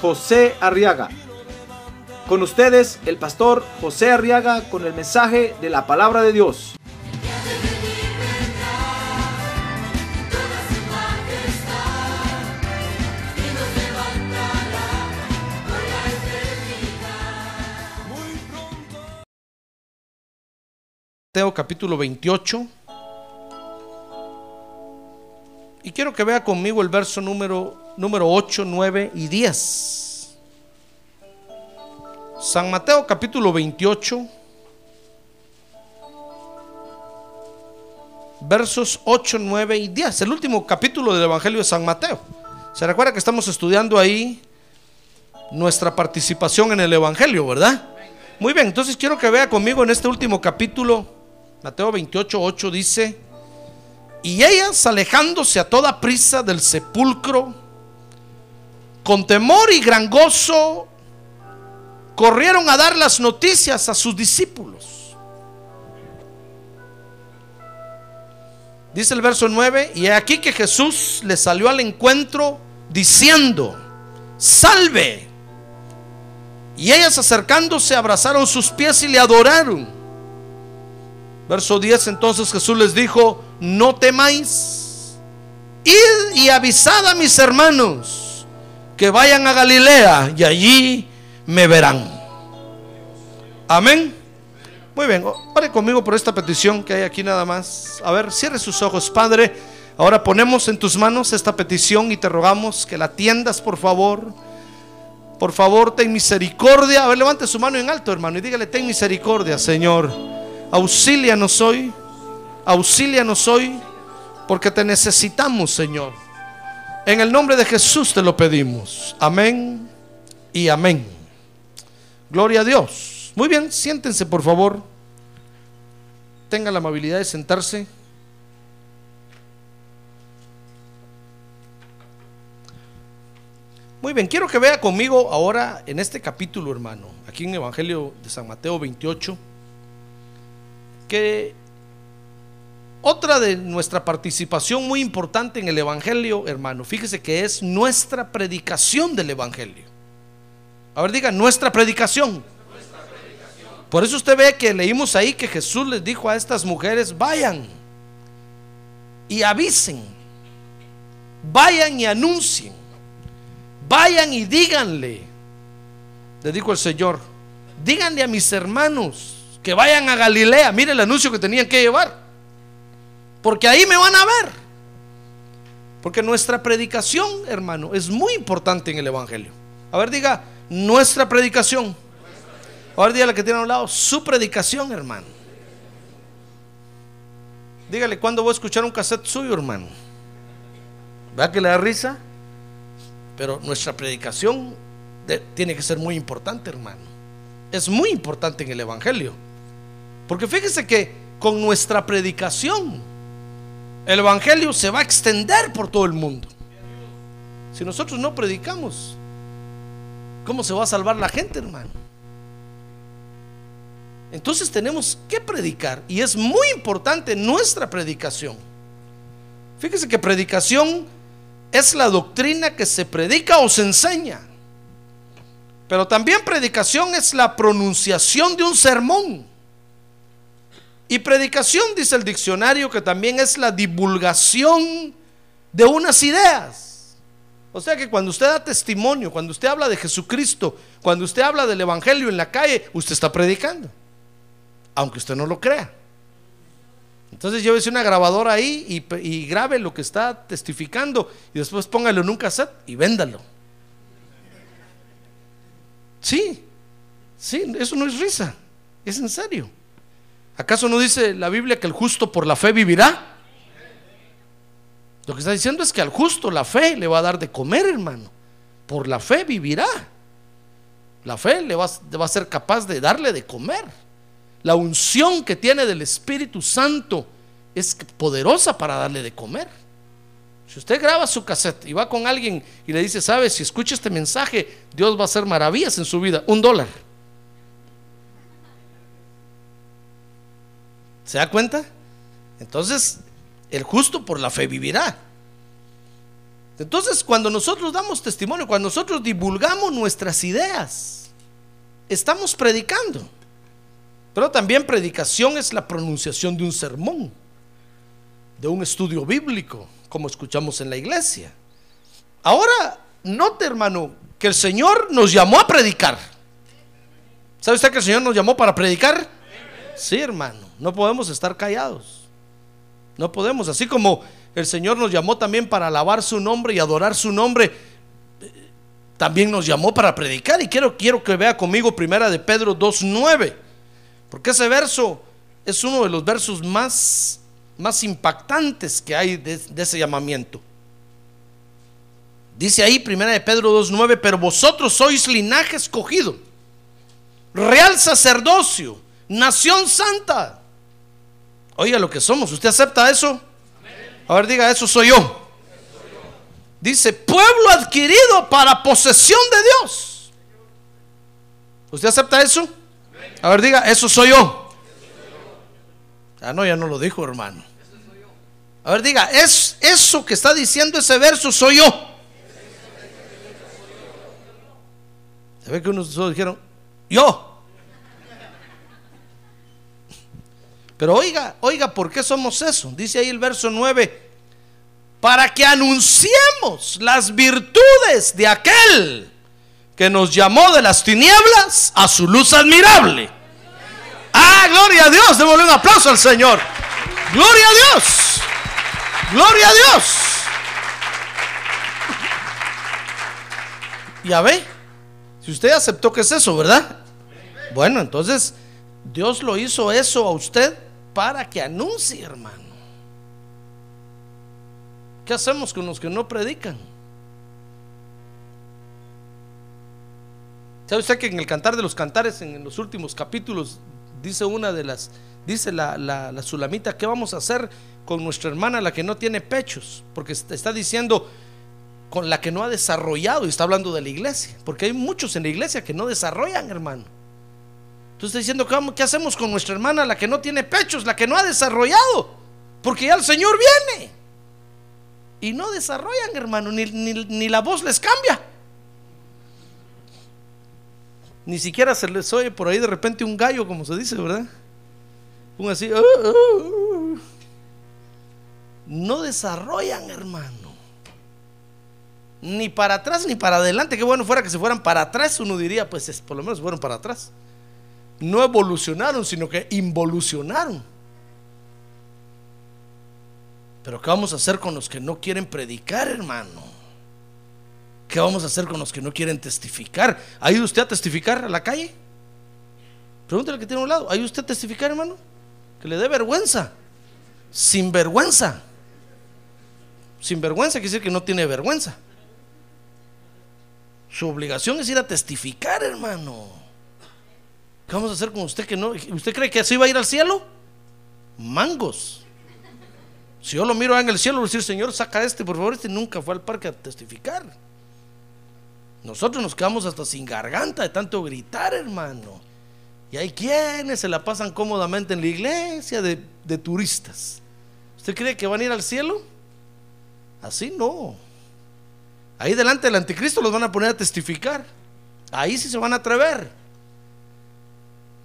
José Arriaga. Con ustedes, el pastor José Arriaga con el mensaje de la palabra de Dios. Mateo capítulo 28. Y quiero que vea conmigo el verso número, número 8, 9 y 10. San Mateo capítulo 28. Versos 8, 9 y 10. El último capítulo del Evangelio de San Mateo. Se recuerda que estamos estudiando ahí nuestra participación en el Evangelio, ¿verdad? Muy bien, entonces quiero que vea conmigo en este último capítulo Mateo 28, 8 dice, y ellas alejándose a toda prisa del sepulcro, con temor y gran gozo, corrieron a dar las noticias a sus discípulos. Dice el verso 9, y aquí que Jesús le salió al encuentro diciendo, salve. Y ellas acercándose abrazaron sus pies y le adoraron. Verso 10, entonces Jesús les dijo, no temáis, id y avisad a mis hermanos que vayan a Galilea y allí me verán. Amén. Muy bien, pare conmigo por esta petición que hay aquí nada más. A ver, cierre sus ojos, Padre. Ahora ponemos en tus manos esta petición y te rogamos que la atiendas, por favor. Por favor, ten misericordia. A ver, levante su mano en alto, hermano, y dígale, ten misericordia, Señor. Auxílianos hoy, auxílianos hoy, porque te necesitamos, Señor. En el nombre de Jesús te lo pedimos. Amén y amén. Gloria a Dios. Muy bien, siéntense por favor. Tengan la amabilidad de sentarse. Muy bien, quiero que vea conmigo ahora en este capítulo, hermano, aquí en Evangelio de San Mateo 28 que otra de nuestra participación muy importante en el Evangelio, hermano, fíjese que es nuestra predicación del Evangelio. A ver, diga, nuestra predicación. Por eso usted ve que leímos ahí que Jesús les dijo a estas mujeres, vayan y avisen, vayan y anuncien, vayan y díganle, le dijo el Señor, díganle a mis hermanos que vayan a Galilea. Mire el anuncio que tenían que llevar. Porque ahí me van a ver. Porque nuestra predicación, hermano, es muy importante en el Evangelio. A ver, diga, nuestra predicación. A ver, dígale que tiene a un lado, su predicación, hermano. Dígale, ¿cuándo voy a escuchar un cassette suyo, hermano? ¿Verdad que le da risa? Pero nuestra predicación tiene que ser muy importante, hermano. Es muy importante en el Evangelio. Porque fíjese que con nuestra predicación el Evangelio se va a extender por todo el mundo. Si nosotros no predicamos, ¿cómo se va a salvar la gente, hermano? Entonces tenemos que predicar y es muy importante nuestra predicación. Fíjese que predicación es la doctrina que se predica o se enseña. Pero también predicación es la pronunciación de un sermón. Y predicación, dice el diccionario, que también es la divulgación de unas ideas. O sea que cuando usted da testimonio, cuando usted habla de Jesucristo, cuando usted habla del Evangelio en la calle, usted está predicando. Aunque usted no lo crea. Entonces llévese una grabadora ahí y, y grabe lo que está testificando y después póngalo en un cassette y véndalo. Sí, sí, eso no es risa, es en serio. ¿Acaso no dice la Biblia que el justo por la fe vivirá? Lo que está diciendo es que al justo la fe le va a dar de comer, hermano. Por la fe vivirá. La fe le va, va a ser capaz de darle de comer. La unción que tiene del Espíritu Santo es poderosa para darle de comer. Si usted graba su cassette y va con alguien y le dice, sabes, si escucha este mensaje, Dios va a hacer maravillas en su vida, un dólar. ¿Se da cuenta? Entonces, el justo por la fe vivirá. Entonces, cuando nosotros damos testimonio, cuando nosotros divulgamos nuestras ideas, estamos predicando. Pero también predicación es la pronunciación de un sermón, de un estudio bíblico, como escuchamos en la iglesia. Ahora, note hermano, que el Señor nos llamó a predicar. ¿Sabe usted que el Señor nos llamó para predicar? Sí, hermano, no podemos estar callados. No podemos, así como el Señor nos llamó también para alabar su nombre y adorar su nombre, también nos llamó para predicar. Y quiero, quiero que vea conmigo primera de Pedro 2.9, porque ese verso es uno de los versos más, más impactantes que hay de, de ese llamamiento. Dice ahí, primera de Pedro 2.9, pero vosotros sois linaje escogido, real sacerdocio, nación santa. Oiga lo que somos, ¿usted acepta eso? A ver, diga, eso soy yo. Dice, pueblo adquirido para posesión de Dios. ¿Usted acepta eso? A ver, diga, eso soy yo. Ah, no, ya no lo dijo, hermano. A ver, diga, es eso que está diciendo ese verso soy yo. Se ve que unos dijeron, yo. Pero oiga, oiga, ¿por qué somos eso? Dice ahí el verso 9, para que anunciemos las virtudes de aquel que nos llamó de las tinieblas a su luz admirable. Ah, gloria a Dios, démosle un aplauso al Señor. Gloria a Dios. Gloria a Dios. Ya ve, si usted aceptó que es eso, ¿verdad? Bueno, entonces Dios lo hizo eso a usted para que anuncie, hermano. ¿Qué hacemos con los que no predican? ¿Sabe usted que en el cantar de los cantares, en los últimos capítulos, dice una de las, dice la, la, la sulamita, ¿qué vamos a hacer con nuestra hermana, la que no tiene pechos? Porque está diciendo con la que no ha desarrollado, y está hablando de la iglesia, porque hay muchos en la iglesia que no desarrollan, hermano. Entonces está diciendo, ¿qué hacemos con nuestra hermana, la que no tiene pechos, la que no ha desarrollado? Porque ya el Señor viene. Y no desarrollan, hermano, ni, ni, la voz les cambia. Ni siquiera se les oye por ahí de repente un gallo, como se dice, ¿verdad? Un así. Uh, uh, uh. No desarrollan, hermano. Ni para atrás ni para adelante. Qué bueno fuera que se fueran para atrás, uno diría, pues es, por lo menos fueron para atrás no evolucionaron, sino que involucionaron. Pero ¿qué vamos a hacer con los que no quieren predicar, hermano? ¿Qué vamos a hacer con los que no quieren testificar? ¿Ha ido usted a testificar a la calle? Pregúntale que tiene a un lado. ¿Ha ido usted a testificar, hermano? Que le dé vergüenza. Sin vergüenza. Sin vergüenza quiere decir que no tiene vergüenza. Su obligación es ir a testificar, hermano. ¿Qué vamos a hacer con usted que no? ¿Usted cree que así va a ir al cielo? Mangos. Si yo lo miro en el cielo, voy a decir, Señor, saca este, por favor, este nunca fue al parque a testificar. Nosotros nos quedamos hasta sin garganta de tanto gritar, hermano. Y hay quienes se la pasan cómodamente en la iglesia de, de turistas. ¿Usted cree que van a ir al cielo? Así no. Ahí delante del anticristo los van a poner a testificar. Ahí sí se van a atrever.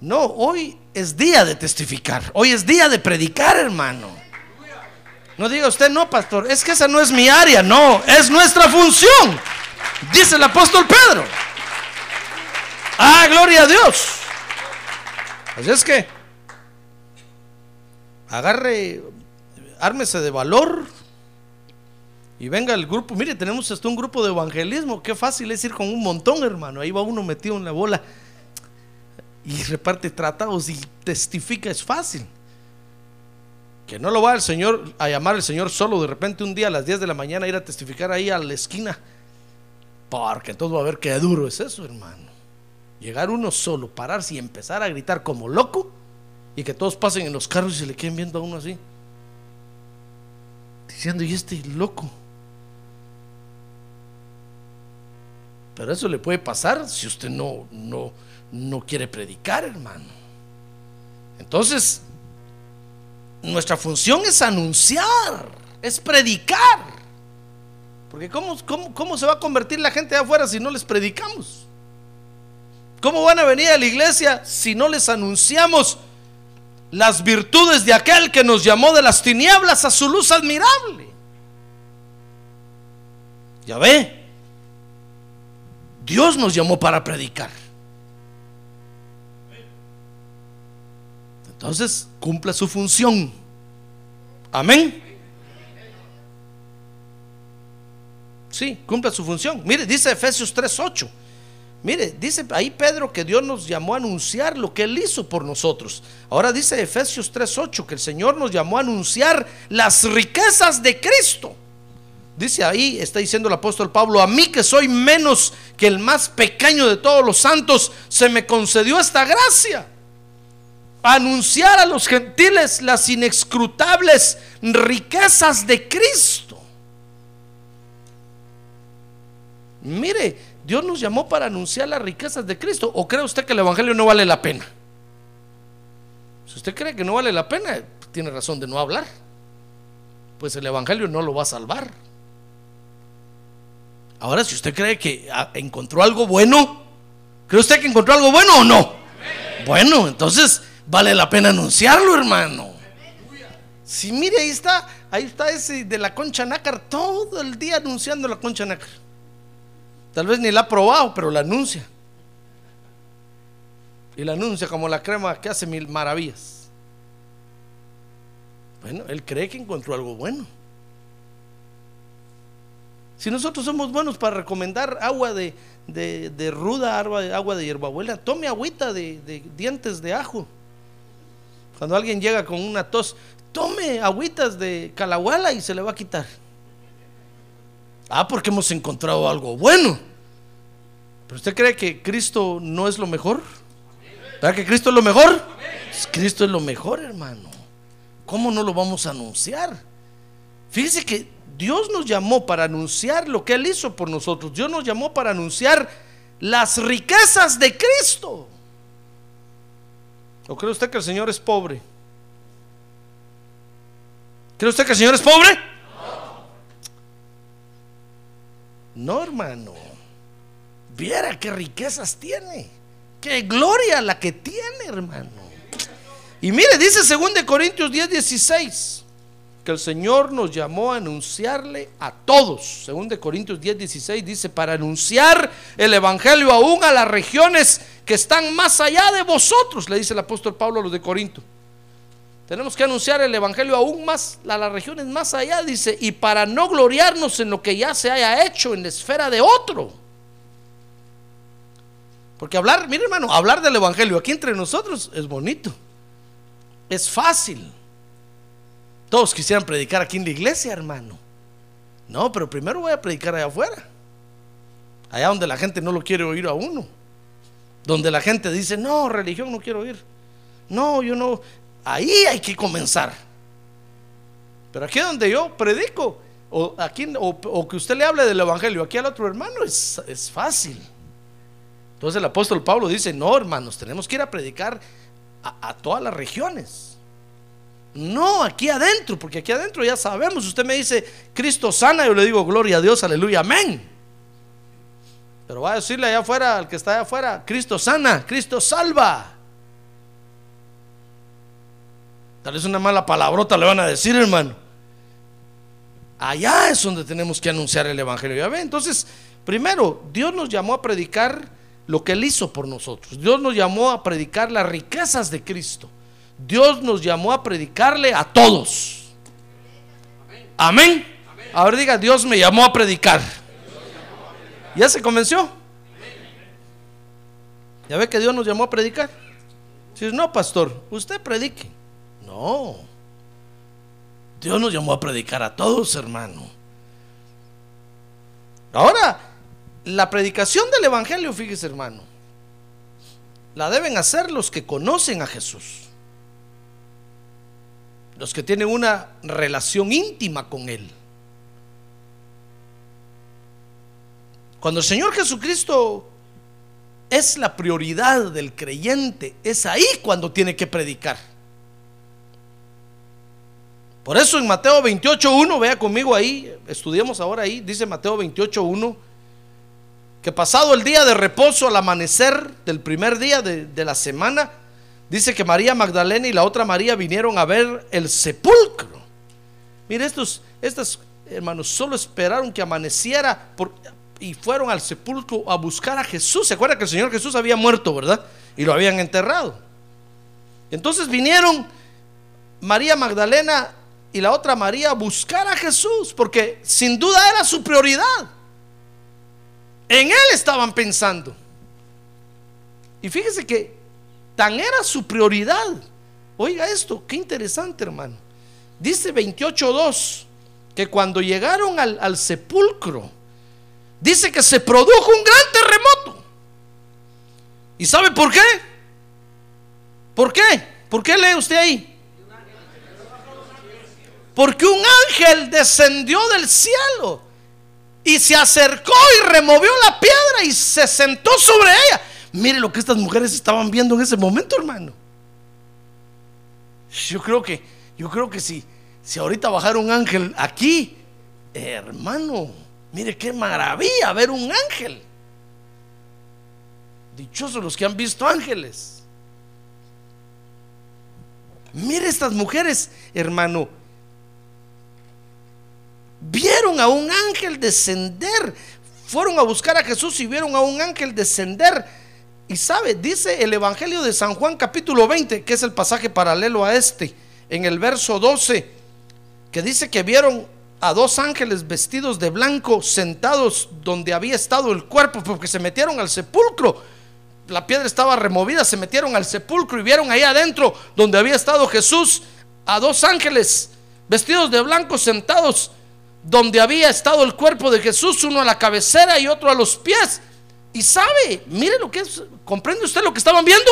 No, hoy es día de testificar. Hoy es día de predicar, hermano. No diga usted, no, pastor, es que esa no es mi área. No, es nuestra función. Dice el apóstol Pedro. Ah, gloria a Dios. Así es que agarre, ármese de valor y venga el grupo. Mire, tenemos hasta un grupo de evangelismo. Qué fácil es ir con un montón, hermano. Ahí va uno metido en la bola y reparte tratados y testifica, es fácil. Que no lo va el Señor a llamar el Señor solo de repente un día a las 10 de la mañana ir a testificar ahí a la esquina. Porque entonces va a ver qué duro es eso, hermano. Llegar uno solo, pararse y empezar a gritar como loco y que todos pasen en los carros y se le queden viendo a uno así. Diciendo, ¿y este loco? Pero eso le puede pasar si usted no, no, no quiere predicar, hermano. Entonces, nuestra función es anunciar, es predicar. Porque ¿cómo, cómo, se va a convertir la gente de afuera si no les predicamos? ¿Cómo van a venir a la iglesia si no les anunciamos las virtudes de aquel que nos llamó de las tinieblas a su luz admirable? Ya ve, Dios nos llamó para predicar. Entonces, cumple su función. Amén. Sí, cumple su función. Mire, dice Efesios 3:8. Mire, dice ahí Pedro que Dios nos llamó a anunciar lo que Él hizo por nosotros. Ahora dice Efesios 3:8 que el Señor nos llamó a anunciar las riquezas de Cristo. Dice ahí, está diciendo el apóstol Pablo, a mí que soy menos que el más pequeño de todos los santos, se me concedió esta gracia. Anunciar a los gentiles las inescrutables riquezas de Cristo. Mire, Dios nos llamó para anunciar las riquezas de Cristo. ¿O cree usted que el Evangelio no vale la pena? Si usted cree que no vale la pena, tiene razón de no hablar. Pues el Evangelio no lo va a salvar. Ahora, si usted cree que ah, encontró algo bueno, ¿cree usted que encontró algo bueno o no? Bueno, entonces vale la pena anunciarlo, hermano. Si mire, ahí está, ahí está ese de la concha nácar todo el día anunciando la concha nácar. Tal vez ni la ha probado, pero la anuncia. Y la anuncia como la crema que hace mil maravillas. Bueno, él cree que encontró algo bueno. Si nosotros somos buenos para recomendar agua de, ruda, agua de hierbabuena, tome agüita de, de, dientes de ajo. Cuando alguien llega con una tos, tome agüitas de calahuala y se le va a quitar. Ah, porque hemos encontrado algo bueno. ¿Pero usted cree que Cristo no es lo mejor? ¿Verdad que Cristo es lo mejor? Cristo es lo mejor, hermano. ¿Cómo no lo vamos a anunciar? Fíjese que Dios nos llamó para anunciar lo que Él hizo por nosotros. Dios nos llamó para anunciar las riquezas de Cristo. ¿O cree usted que el Señor es pobre? ¿Cree usted que el Señor es pobre? No, hermano. Viera qué riquezas tiene. Qué gloria la que tiene, hermano. Y mire, dice 2 Corintios 10, 16, que el Señor nos llamó a anunciarle a todos. 2 Corintios 10, 16 dice, para anunciar el Evangelio aún a las regiones que están más allá de vosotros, le dice el apóstol Pablo a los de Corinto. Tenemos que anunciar el Evangelio aún más a las regiones más allá, dice, y para no gloriarnos en lo que ya se haya hecho en la esfera de otro. Porque hablar, mire hermano, hablar del Evangelio aquí entre nosotros es bonito, es fácil. Todos quisieran predicar aquí en la iglesia, hermano. No, pero primero voy a predicar allá afuera. Allá donde la gente no lo quiere oír a uno. Donde la gente dice, no, religión no quiero oír. No, yo no, Ahí hay que comenzar. Pero aquí donde yo predico, o, aquí, o, que usted le hable del Evangelio aquí al otro hermano, es, es fácil. Entonces el apóstol Pablo dice, no hermanos, tenemos que ir a predicar a todas las regiones. No, aquí adentro, porque aquí adentro ya sabemos, usted me dice, Cristo sana, yo le digo, gloria a Dios, aleluya, amén. Pero va a decirle allá afuera, al que está allá afuera, Cristo sana, Cristo salva. Tal vez una mala palabrota le van a decir, hermano. Allá es donde tenemos que anunciar el Evangelio. Ya ve, entonces, primero, Dios nos llamó a predicar lo que Él hizo por nosotros. Dios nos llamó a predicar las riquezas de Cristo. Dios nos llamó a predicarle a todos. Amén. Ahora diga, Dios me llamó a predicar. ¿Ya se convenció? ¿Ya ve que Dios nos llamó a predicar? Si no, pastor, usted predique. No. Dios nos llamó a predicar a todos, hermano. Ahora, la predicación del Evangelio, fíjese, hermano, la deben hacer los que conocen a Jesús. Los que tienen una relación íntima con Él. Cuando el Señor Jesucristo es la prioridad del creyente, es ahí cuando tiene que predicar. Por eso en Mateo 28.1, vea conmigo ahí, estudiemos ahora ahí, dice Mateo 28.1, que pasado el día de reposo al amanecer del primer día de, de, la semana, dice que María Magdalena y la otra María vinieron a ver el sepulcro. Mire, estos, hermanos solo esperaron que amaneciera y fueron al sepulcro a buscar a Jesús. ¿Se acuerda que el Señor Jesús había muerto, verdad? Y lo habían enterrado. Entonces vinieron María Magdalena y la otra María a buscar a Jesús, porque sin duda era su prioridad. En Él estaban pensando. Y fíjese que tan era su prioridad. Oiga esto, qué interesante hermano. Dice 28.2 que cuando llegaron al, al sepulcro, dice que se produjo un gran terremoto. ¿Y sabe por qué? ¿Por qué? ¿Por qué lee usted ahí? Porque un ángel descendió del cielo y se acercó y removió la piedra y se sentó sobre ella. Mire lo que estas mujeres estaban viendo en ese momento, hermano. Yo creo que, yo creo que si, si ahorita bajara un ángel aquí, hermano, mire qué maravilla ver un ángel. Dichosos los que han visto ángeles. Mire estas mujeres, hermano vieron a un ángel descender. Fueron a buscar a Jesús y vieron a un ángel descender. Y sabe, dice el Evangelio de San Juan capítulo 20, que es el pasaje paralelo a este, en el verso 12, que dice que vieron a dos ángeles vestidos de blanco sentados donde había estado el cuerpo, porque se metieron al sepulcro. La piedra estaba removida, se metieron al sepulcro y vieron ahí adentro donde había estado Jesús a dos ángeles vestidos de blanco sentados donde había estado el cuerpo de Jesús, uno a la cabecera y otro a los pies. Y sabe, mire lo que es, ¿comprende usted lo que estaban viendo?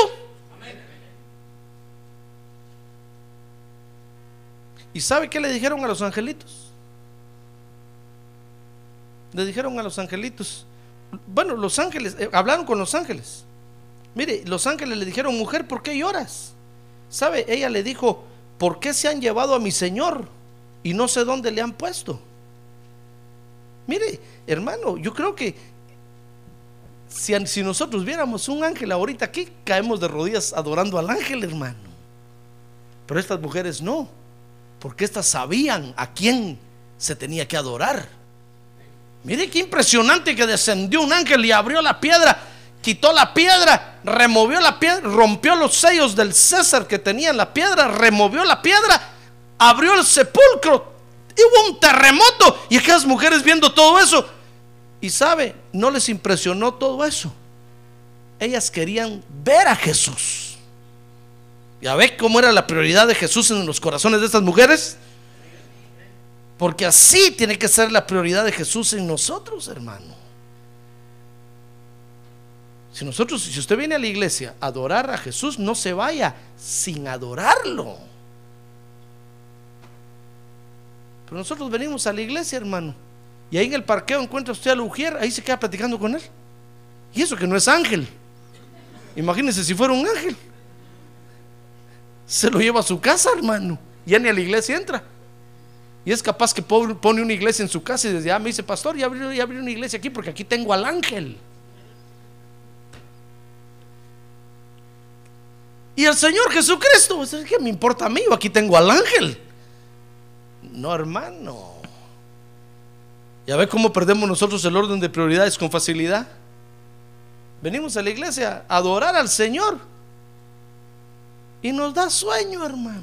¿Y sabe qué le dijeron a los angelitos? Le dijeron a los angelitos, bueno, los ángeles, eh, hablaron con los ángeles. Mire, los ángeles le dijeron, mujer, ¿por qué lloras? ¿Sabe? Ella le dijo, ¿por qué se han llevado a mi Señor? Y no sé dónde le han puesto. Mire, hermano, yo creo que si, nosotros viéramos un ángel ahorita aquí, caemos de rodillas adorando al ángel, hermano. Pero estas mujeres no, porque estas sabían a quién se tenía que adorar. Mire qué impresionante que descendió un ángel y abrió la piedra, quitó la piedra, removió la piedra, rompió los sellos del César que tenía en la piedra, removió la piedra, abrió el sepulcro, hubo un terremoto. Y aquellas mujeres viendo todo eso. Y sabe, no les impresionó todo eso. Ellas querían ver a Jesús. ¿Ya ve cómo era la prioridad de Jesús en los corazones de estas mujeres? Porque así tiene que ser la prioridad de Jesús en nosotros, hermano. Si nosotros, si usted viene a la iglesia a adorar a Jesús, no se vaya sin adorarlo. Pero nosotros venimos a la iglesia, hermano. Y ahí en el parqueo encuentra usted a Ujier, ahí se queda platicando con él. Y eso que no es ángel. Imagínense si fuera un ángel. Se lo lleva a su casa, hermano. Ya ni a la iglesia entra. Y es capaz que pone una iglesia en su casa y desde ah, me dice, pastor, ya abrí una iglesia aquí porque aquí tengo al ángel. Y el Señor Jesucristo, ¿qué me importa a mí? Aquí tengo al ángel. No, hermano. ¿Ya ve cómo perdemos nosotros el orden de prioridades con facilidad? Venimos a la iglesia a adorar al Señor y nos da sueño, hermano.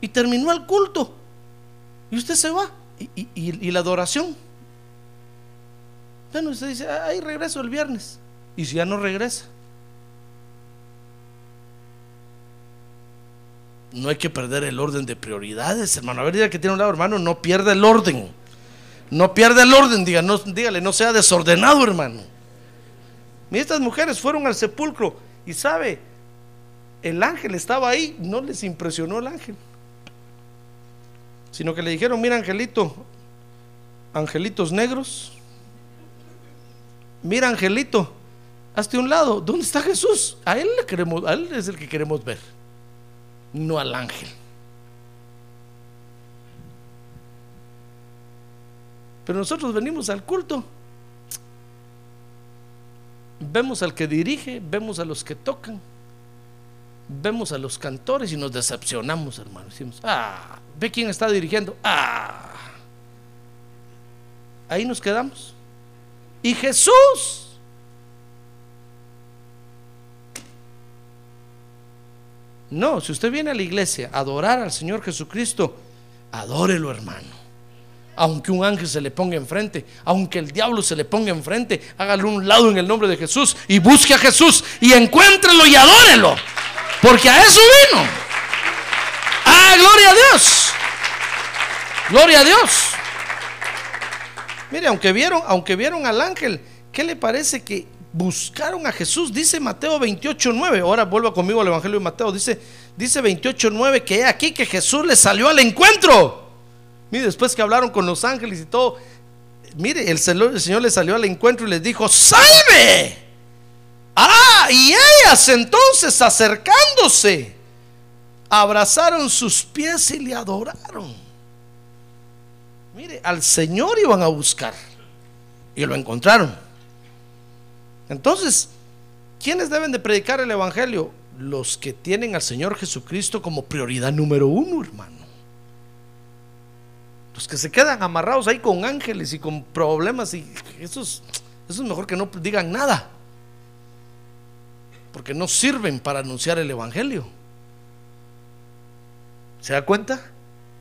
Y terminó el culto y usted se va. ¿Y, y la adoración? Bueno, usted dice, ahí regreso el viernes. Y si ya no regresa, no hay que perder el orden de prioridades, hermano. A ver, diga que tiene un lado, hermano, no pierda el orden. No pierda el orden, diga, no, dígale, no sea desordenado, hermano. Estas mujeres fueron al sepulcro y sabe, el ángel estaba ahí, no les impresionó el ángel, sino que le dijeron, mira angelito, angelitos negros, mira angelito, hazte un lado, ¿dónde está Jesús? A él le queremos, a él es el que queremos ver, no al ángel. Pero nosotros venimos al culto. Vemos al que dirige, vemos a los que tocan, vemos a los cantores y nos decepcionamos, hermano. Decimos, ah, ve quién está dirigiendo. Ah, ahí nos quedamos. Y Jesús. No, si usted viene a la iglesia a adorar al Señor Jesucristo, adórelo, hermano aunque un ángel se le ponga enfrente, aunque el diablo se le ponga enfrente, hágalo un lado en el nombre de Jesús y busque a Jesús y encuéntrelo y adórelo, porque a eso vino. Ah, gloria a Dios. Gloria a Dios. Mire, aunque vieron, aunque vieron al ángel, ¿qué le parece que buscaron a Jesús? Dice Mateo 28:9. Ahora vuelva conmigo al Evangelio de Mateo. Dice dice 28:9 que aquí que Jesús le salió al encuentro. Mire, después que hablaron con los ángeles y todo, mire, el Señor, le salió al encuentro y les dijo, salve. Ah, y ellas entonces acercándose, abrazaron sus pies y le adoraron. Mire, al Señor iban a buscar y lo encontraron. Entonces, ¿quiénes deben de predicar el Evangelio? Los que tienen al Señor Jesucristo como prioridad número uno, hermano. Los que se quedan amarrados ahí con ángeles y con problemas, y eso es, eso es mejor que no digan nada. Porque no sirven para anunciar el Evangelio. ¿Se da cuenta?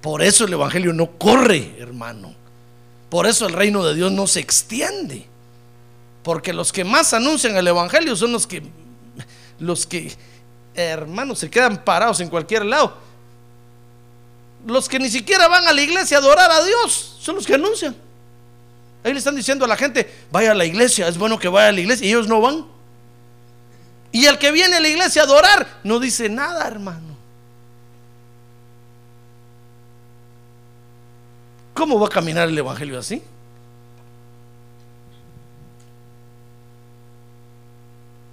Por eso el Evangelio no corre, hermano. Por eso el reino de Dios no se extiende. Porque los que más anuncian el Evangelio son los que, los que, hermanos, se quedan parados en cualquier lado los que ni siquiera van a la iglesia a adorar a Dios son los que anuncian. Ahí le están diciendo a la gente, vaya a la iglesia, es bueno que vaya a la iglesia, y ellos no van. Y el que viene a la iglesia a adorar no dice nada, hermano. ¿Cómo va a caminar el Evangelio así?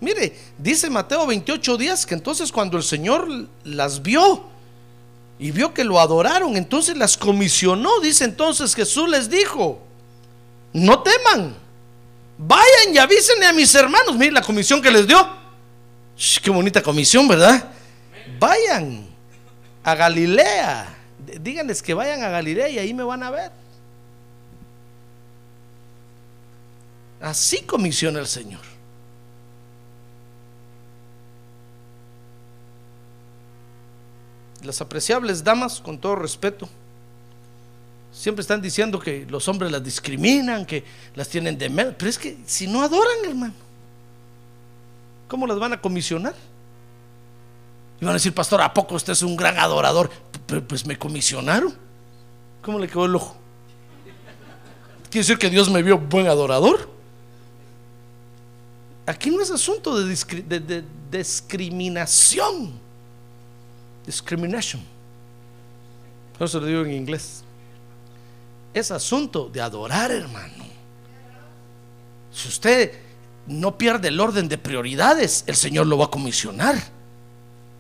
Mire, dice Mateo 28 días que entonces cuando el Señor las vio, y vio que lo adoraron, entonces las comisionó. Dice entonces Jesús les dijo, no teman, vayan y avísenle a mis hermanos. Miren la comisión que les dio. qué bonita comisión, ¿verdad? Vayan a Galilea. Díganles que vayan a Galilea y ahí me van a ver. Así comisiona el Señor. Las apreciables damas, con todo respeto, siempre están diciendo que los hombres las discriminan, que las tienen de menos. Pero es que si no adoran, hermano, ¿cómo las van a comisionar? Y van a decir, pastor, ¿a poco usted es un gran adorador? pues me comisionaron. ¿Cómo le quedó el ojo? ¿Quiere decir que Dios me vio buen adorador? Aquí no es asunto de, de discriminación discrimination. Por eso lo digo en inglés. Es asunto de adorar, hermano. Si usted no pierde el orden de prioridades, el Señor lo va a comisionar.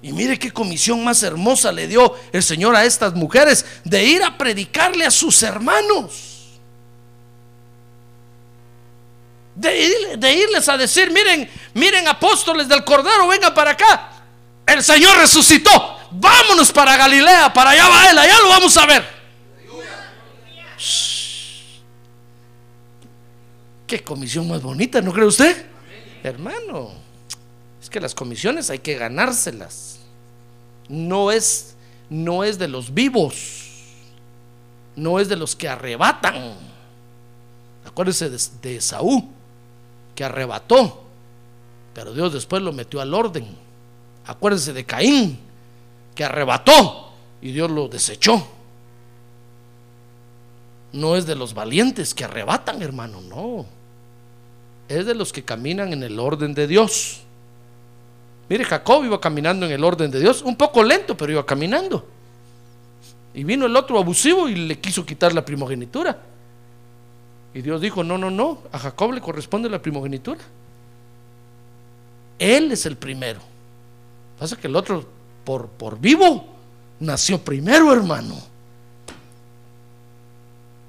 Y mire qué comisión más hermosa le dio el Señor a estas mujeres de ir a predicarle a sus hermanos. De, de, irles a decir, miren, miren apóstoles del Cordero, vengan para acá. El Señor resucitó vámonos para Galilea, para allá va él, allá lo vamos a ver. Qué comisión más bonita, ¿no cree usted? Hermano, es que las comisiones hay que ganárselas. No es, no es de los vivos, no es de los que arrebatan. Acuérdese de, de Saúl, que arrebató, pero Dios después lo metió al orden. Acuérdese de Caín, que arrebató y Dios lo desechó. No es de los valientes que arrebatan, hermano, no. es de los que caminan en el orden de Dios. Mire, Jacob iba caminando en el orden de Dios, un poco lento, pero iba caminando. Y vino el otro abusivo y le quiso quitar la primogenitura. Y Dios dijo, no, no, no, a Jacob le corresponde la primogenitura. Él es el primero. Pasa que el otro, por, vivo, nació primero, hermano.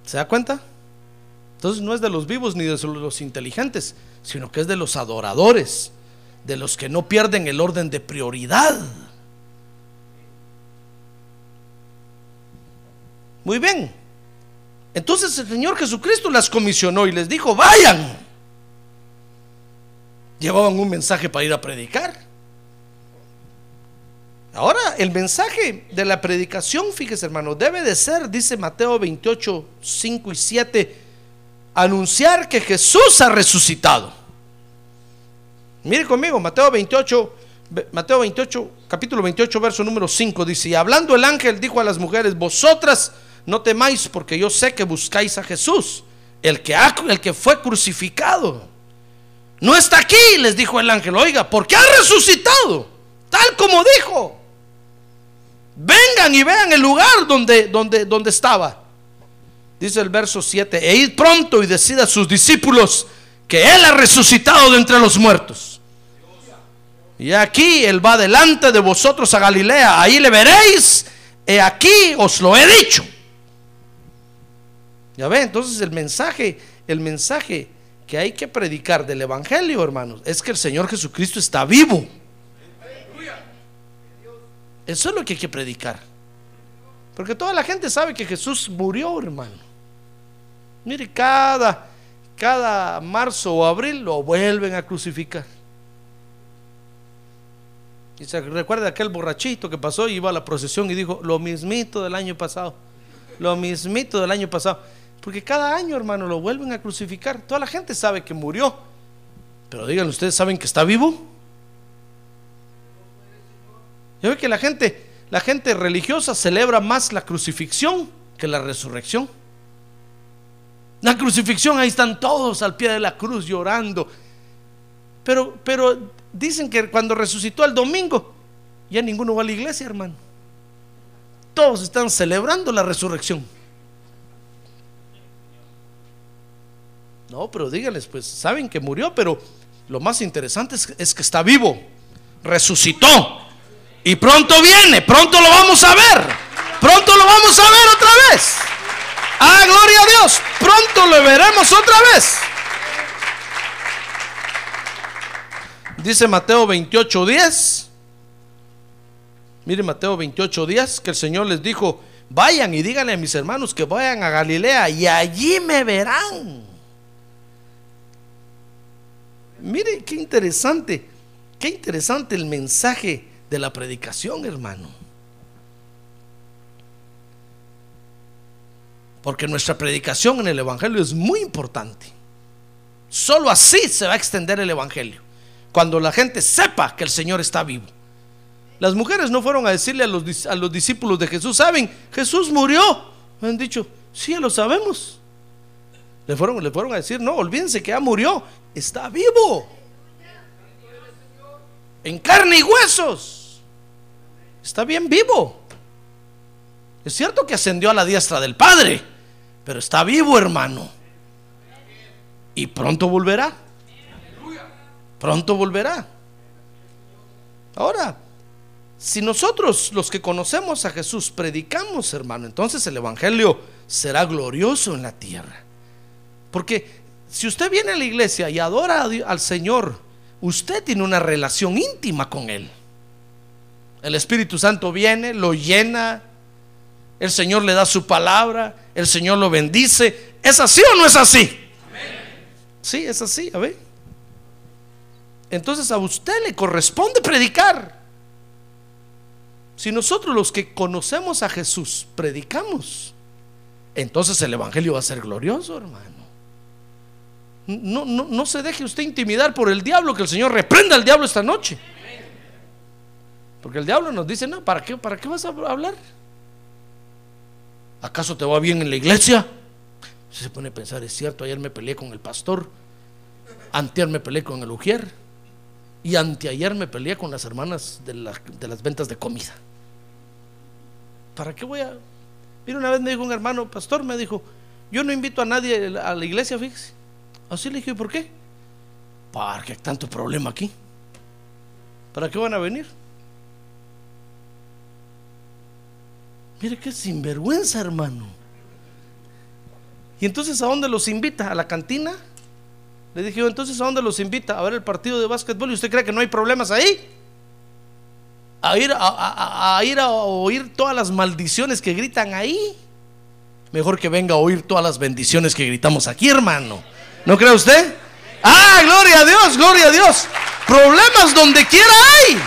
¿Se da cuenta? Entonces no es de los vivos ni de los inteligentes, sino que es de los adoradores, de los que no pierden el orden de prioridad. Muy bien. Entonces el Señor Jesucristo las comisionó y les dijo, vayan. Llevaban un mensaje para ir a predicar. Ahora, el mensaje de la predicación, fíjese hermano, debe de ser, dice Mateo 28, 5 y 7, anunciar que Jesús ha resucitado. Mire conmigo, Mateo 28, Mateo 28, capítulo 28, verso número 5, dice, y hablando el ángel dijo a las mujeres, vosotras no temáis porque yo sé que buscáis a Jesús, el que, ha, el que fue crucificado. No está aquí, les dijo el ángel, oiga, porque ha resucitado, tal como dijo. Vengan y vean el lugar donde, donde, donde estaba. Dice el verso 7, e id pronto y decida a sus discípulos que Él ha resucitado de entre los muertos. Y aquí Él va delante de vosotros a Galilea, ahí le veréis, he aquí os lo he dicho. Ya ve, entonces el mensaje, el mensaje que hay que predicar del Evangelio, hermanos, es que el Señor Jesucristo está vivo. Eso es lo que hay que predicar. Porque toda la gente sabe que Jesús murió, hermano. Mire, cada, cada marzo o abril lo vuelven a crucificar. Y se recuerda aquel borrachito que pasó y iba a la procesión y dijo, lo mismito del año pasado. Lo mismito del año pasado. Porque cada año, hermano, lo vuelven a crucificar. Toda la gente sabe que murió. Pero díganle, ¿ustedes saben que está vivo? Yo veo que la gente, la gente religiosa celebra más la crucifixión que la resurrección. La crucifixión, ahí están todos al pie de la cruz llorando. Pero, pero dicen que cuando resucitó el domingo, ya ninguno va a la iglesia, hermano. Todos están celebrando la resurrección. No, pero díganles, pues saben que murió, pero lo más interesante es, que está vivo, resucitó y pronto viene, pronto lo vamos a ver, pronto lo vamos a ver otra vez. Ah, gloria a Dios, pronto lo veremos otra vez. Dice Mateo 28, 10. Mire Mateo 28, 10, que el Señor les dijo, vayan y díganle a mis hermanos que vayan a Galilea y allí me verán. Mire qué interesante, qué interesante el mensaje de la predicación, hermano. Porque nuestra predicación en el Evangelio es muy importante. Solo así se va a extender el Evangelio. Cuando la gente sepa que el Señor está vivo. Las mujeres no fueron a decirle a los, a los discípulos de Jesús, ¿saben? Jesús murió. Han dicho, sí, lo sabemos. Le fueron, le fueron a decir, no, olvídense que ya murió, está vivo. En carne y huesos. Está bien vivo. Es cierto que ascendió a la diestra del Padre, pero está vivo, hermano. Y pronto volverá. Pronto volverá. Ahora, si nosotros los que conocemos a Jesús predicamos, hermano, entonces el Evangelio será glorioso en la tierra. Porque si usted viene a la iglesia y adora al Señor, usted tiene una relación íntima con Él. El Espíritu Santo viene, lo llena, el Señor le da su palabra, el Señor lo bendice. ¿Es así o no es así? Sí, es así, a ver. Entonces a usted le corresponde predicar. Si nosotros los que conocemos a Jesús predicamos, entonces el Evangelio va a ser glorioso, hermano. No, no, se deje usted intimidar por el diablo, que el Señor reprenda al diablo esta noche. Porque el diablo nos dice, no, ¿para qué, ¿para qué vas a hablar? ¿Acaso te va bien en la iglesia? Se pone a pensar, es cierto, ayer me peleé con el pastor. Antier me peleé con el Ujier. Y anteayer me peleé con las hermanas de, de las ventas de comida. ¿Para qué voy a.? Mira, una vez me dijo un hermano, pastor, me dijo, yo no invito a nadie a la iglesia, fíjese. Así le dije, ¿y por qué? Porque hay tanto problema aquí. ¿Para qué van a venir? Mire qué sinvergüenza, hermano. Y entonces, ¿a dónde los invita? ¿A la cantina? Le dije yo, entonces, ¿a dónde los invita? A ver el partido de básquetbol. ¿Y usted cree que no hay problemas ahí? A ir a, a- ir a oír todas las maldiciones que gritan ahí. Mejor que venga a oír todas las bendiciones que gritamos aquí, hermano. ¿No cree usted? Ah, gloria a Dios, gloria a Dios. Problemas donde quiera hay.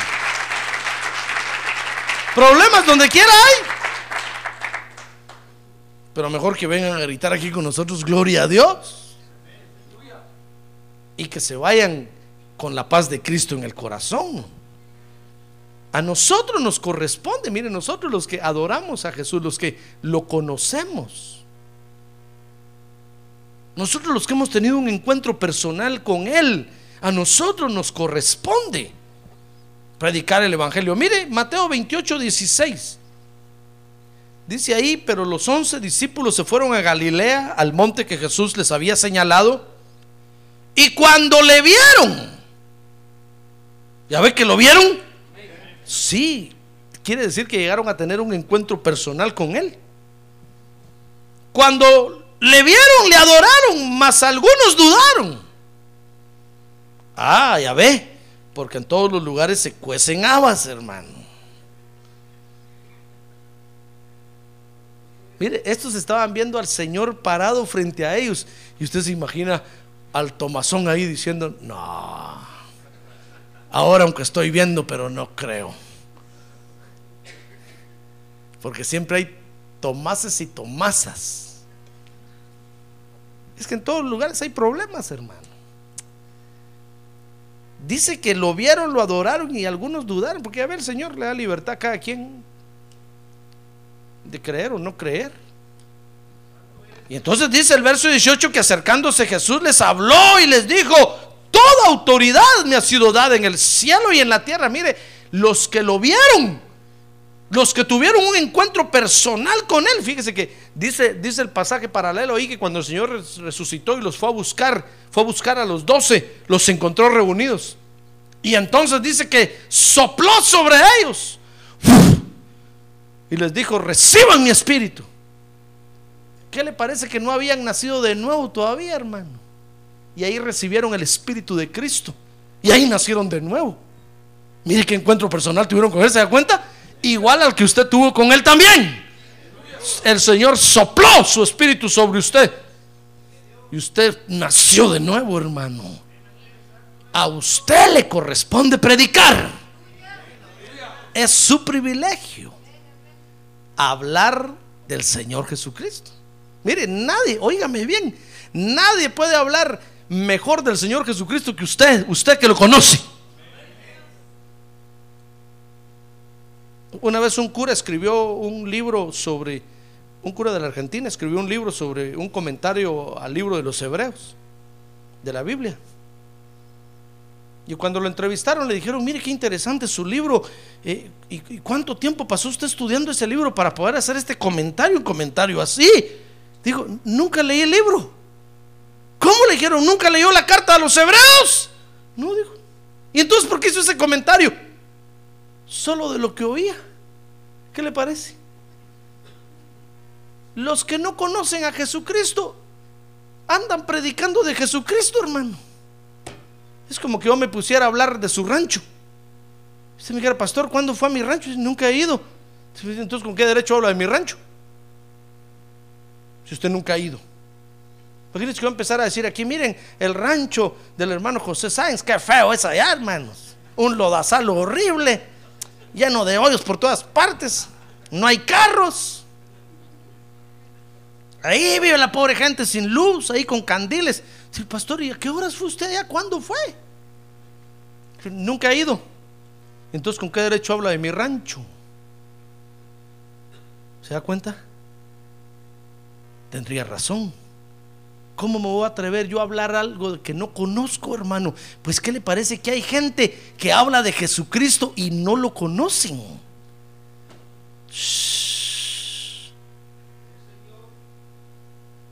Problemas donde quiera hay. Pero mejor que vengan a gritar aquí con nosotros, gloria a Dios. Y que se vayan con la paz de Cristo en el corazón. A nosotros nos corresponde, miren, nosotros los que adoramos a Jesús, los que lo conocemos. Nosotros los que hemos tenido un encuentro personal con Él, a nosotros nos corresponde predicar el Evangelio. Mire, Mateo 28, 16. Dice ahí, pero los once discípulos se fueron a Galilea, al monte que Jesús les había señalado. Y cuando le vieron, ¿ya ve que lo vieron? Sí, quiere decir que llegaron a tener un encuentro personal con Él. Cuando le vieron, le adoraron, mas algunos dudaron. Ah, ya ve, porque en todos los lugares se cuecen habas, hermano. Mire, estos estaban viendo al Señor parado frente a ellos. Y usted se imagina al Tomazón ahí diciendo, no, ahora aunque estoy viendo, pero no creo. Porque siempre hay Tomases y Tomasas. Es que en todos lugares hay problemas, hermano. Dice que lo vieron, lo adoraron y algunos dudaron, porque a ver, el Señor le da libertad a cada quien de creer o no creer. Y entonces dice el verso 18 que acercándose Jesús les habló y les dijo, toda autoridad me ha sido dada en el cielo y en la tierra. Mire, los que lo vieron, los que tuvieron un encuentro personal con él, fíjese que dice, dice el pasaje paralelo ahí que cuando el Señor res- resucitó y los fue a buscar, fue a buscar a los doce, los encontró reunidos. Y entonces dice que sopló sobre ellos y les dijo, reciban mi espíritu. ¿Qué le parece que no habían nacido de nuevo todavía, hermano? Y ahí recibieron el espíritu de Cristo. Y ahí nacieron de nuevo. Mire qué encuentro personal tuvieron con él, ¿se da cuenta? Igual al que usted tuvo con él también. El Señor sopló su espíritu sobre usted. Y usted nació de nuevo, hermano. A usted le corresponde predicar. Es su privilegio hablar del Señor Jesucristo. Mire, nadie, óigame bien, nadie puede hablar mejor del Señor Jesucristo que usted, usted que lo conoce. Una vez un cura escribió un libro sobre, un cura de la Argentina escribió un libro sobre un comentario al libro de los Hebreos, de la Biblia. Y cuando lo entrevistaron le dijeron, mire qué interesante su libro. eh, ¿y, y cuánto tiempo pasó usted estudiando ese libro para poder hacer este comentario? Un comentario así. Digo, nunca leí el libro. ¿Cómo le dijeron? ¿Nunca leyó la carta a los hebreos? No, dijo. ¿Y entonces por qué hizo ese comentario? Solo de lo que oía. ¿Qué le parece? Los que no conocen a Jesucristo andan predicando de Jesucristo, hermano. Es como que yo me pusiera a hablar de su rancho. Usted me dijera, pastor, ¿cuándo fue a mi rancho? Nunca he ido. Entonces, ¿con qué derecho habla de mi rancho? Si usted nunca ha ido. Imagínense que voy a empezar a decir aquí, miren, el rancho del hermano José Sáenz, qué feo es allá, hermanos. Un lodazal horrible, lleno de hoyos por todas partes. No hay carros. Ahí vive la pobre gente sin luz, ahí con candiles. Dice, pastor, ¿y a qué horas fue usted allá? ¿Cuándo fue? Nunca he ido. Entonces, ¿con qué derecho habla de mi rancho? ¿Se da cuenta? Tendría razón. ¿Cómo me voy a atrever yo a hablar algo que no conozco, hermano? Pues ¿qué le parece que hay gente que habla de Jesucristo y no lo conocen?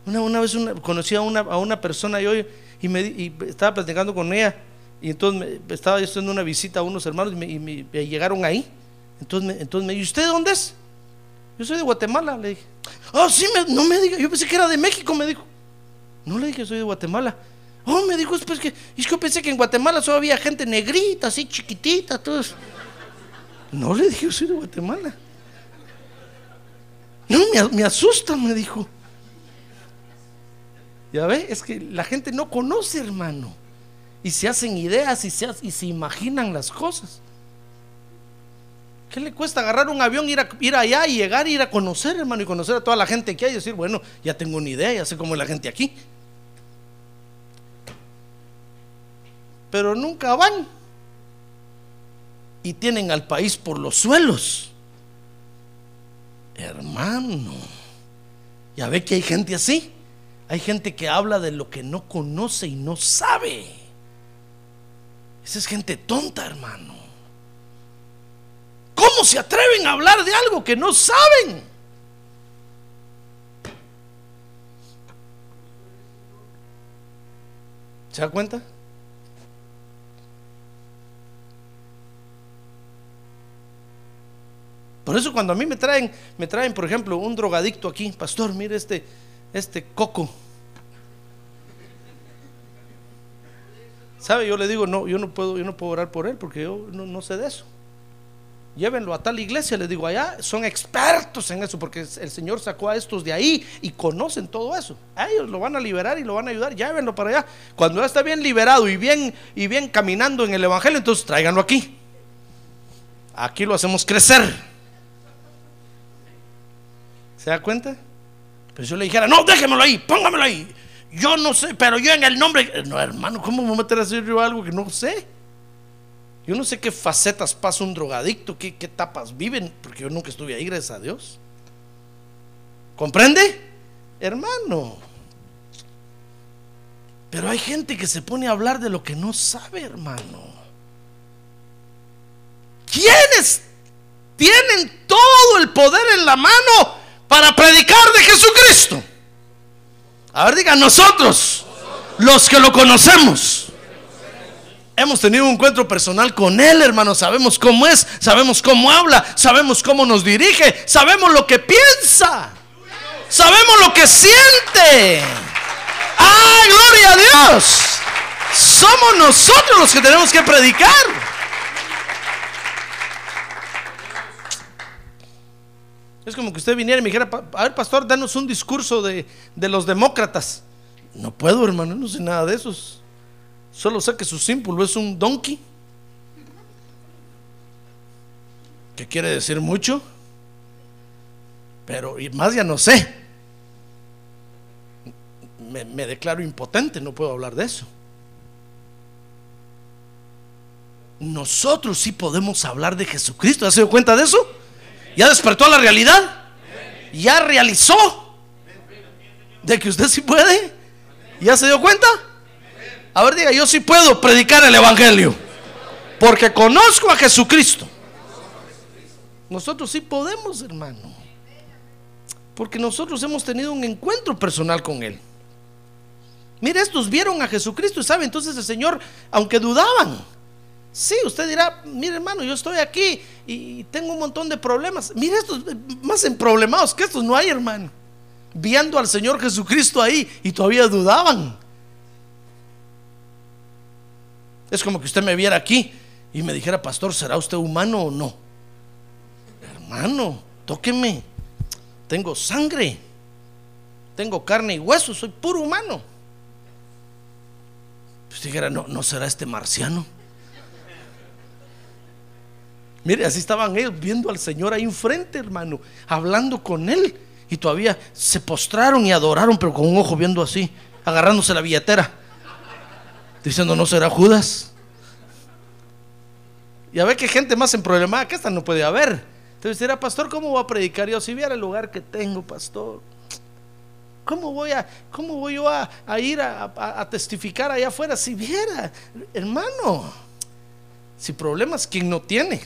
Una, una vez conocí a una, a una persona y, hoy, y, me, y estaba platicando con ella y entonces me, estaba yo haciendo una visita a unos hermanos y me, llegaron ahí. Entonces me, entonces me ¿y usted dónde es? Yo soy de Guatemala, le dije. Ah, sí, no me diga, yo pensé que era de México, me dijo. No le dije, soy de Guatemala. Oh, me dijo, pues que, es que yo pensé que en Guatemala solo había gente negrita, así chiquitita, todos. No le dije, yo soy de Guatemala. No, me, asusta, me dijo. Ya ve, es que la gente no conoce, hermano. Y se hacen ideas y se, y se imaginan las cosas. ¿Qué le cuesta agarrar un avión, ir, a, ir allá y llegar, ir a conocer, hermano, y conocer a toda la gente que hay y decir, bueno, ya tengo una idea, ya sé cómo es la gente aquí? Pero nunca van. Y tienen al país por los suelos. Hermano, ya ve que hay gente así. Hay gente que habla de lo que no conoce y no sabe. Esa es gente tonta, hermano. ¿Cómo se atreven a hablar de algo que no saben? ¿Se da cuenta? Por eso cuando a mí me traen, me traen, por ejemplo, un drogadicto aquí, pastor, mire este, este coco. ¿Sabe? Yo le digo, no, yo no puedo, yo no puedo orar por él porque yo no, sé de eso. Llévenlo a tal iglesia, le digo, allá son expertos en eso, porque el Señor sacó a estos de ahí y conocen todo eso. Ellos lo van a liberar y lo van a ayudar, llévenlo para allá. Cuando ya está bien liberado y bien, y bien caminando en el Evangelio, entonces tráiganlo aquí. Aquí lo hacemos crecer. ¿Se da cuenta? Pero yo le dijera, no, déjemelo ahí, póngamelo ahí. Yo no sé, pero yo en el nombre. No, hermano, ¿cómo me voy a meter a hacer yo algo que no sé? Yo no sé qué facetas pasa un drogadicto, qué, qué etapas viven, porque yo nunca estuve ahí, gracias a Dios. ¿Comprende? Hermano. Pero hay gente que se pone a hablar de lo que no sabe, hermano. ¿Quiénes tienen todo el poder en la mano para predicar de Jesucristo. A ver, digan nosotros, los que lo conocemos. Hemos tenido un encuentro personal con Él, hermano. Sabemos cómo es, sabemos cómo habla, sabemos cómo nos dirige, sabemos lo que piensa, sabemos lo que siente. ¡Ay, gloria a Dios! Somos nosotros los que tenemos que predicar. Es como que usted viniera y me dijera, a ver, pastor, danos un discurso de, los demócratas. No puedo, hermano, no sé nada de esos. Solo sé que su símbolo es un donkey. Que quiere decir mucho. Pero y más ya no sé. Me, me declaro impotente, no puedo hablar de eso. Nosotros sí podemos hablar de Jesucristo. ¿Has dado cuenta de eso? ¿Ya despertó a la realidad? ¿Ya realizó? ¿De que usted sí puede? ¿Ya se dio cuenta? A ver, diga, yo sí puedo predicar el Evangelio. Porque conozco a Jesucristo. Nosotros sí podemos, hermano. Porque nosotros hemos tenido un encuentro personal con Él. Mire, estos vieron a Jesucristo y saben, entonces el Señor, aunque dudaban, Sí, usted dirá, mire hermano, yo estoy aquí y tengo un montón de problemas. Mire estos más emproblemados que estos no hay, hermano. Viendo al Señor Jesucristo ahí y todavía dudaban. Es como que usted me viera aquí y me dijera, pastor, ¿será usted humano o no? Hermano, tóqueme. Tengo sangre. Tengo carne y hueso. Soy puro humano. Pues dijera, no, ¿no será este marciano? Mire, así estaban ellos viendo al Señor ahí enfrente, hermano, hablando con Él. Y todavía se postraron y adoraron, pero con un ojo viendo así, agarrándose la billetera, diciendo, ¿no será Judas? Y a ver qué gente más en problema que esta no puede haber. Entonces dirá, pastor, ¿cómo voy a predicar yo? Si viera el lugar que tengo, pastor. ¿Cómo voy, a, cómo voy yo a, a ir a, a- testificar allá afuera? Si viera, hermano, si problemas, ¿quién no tiene?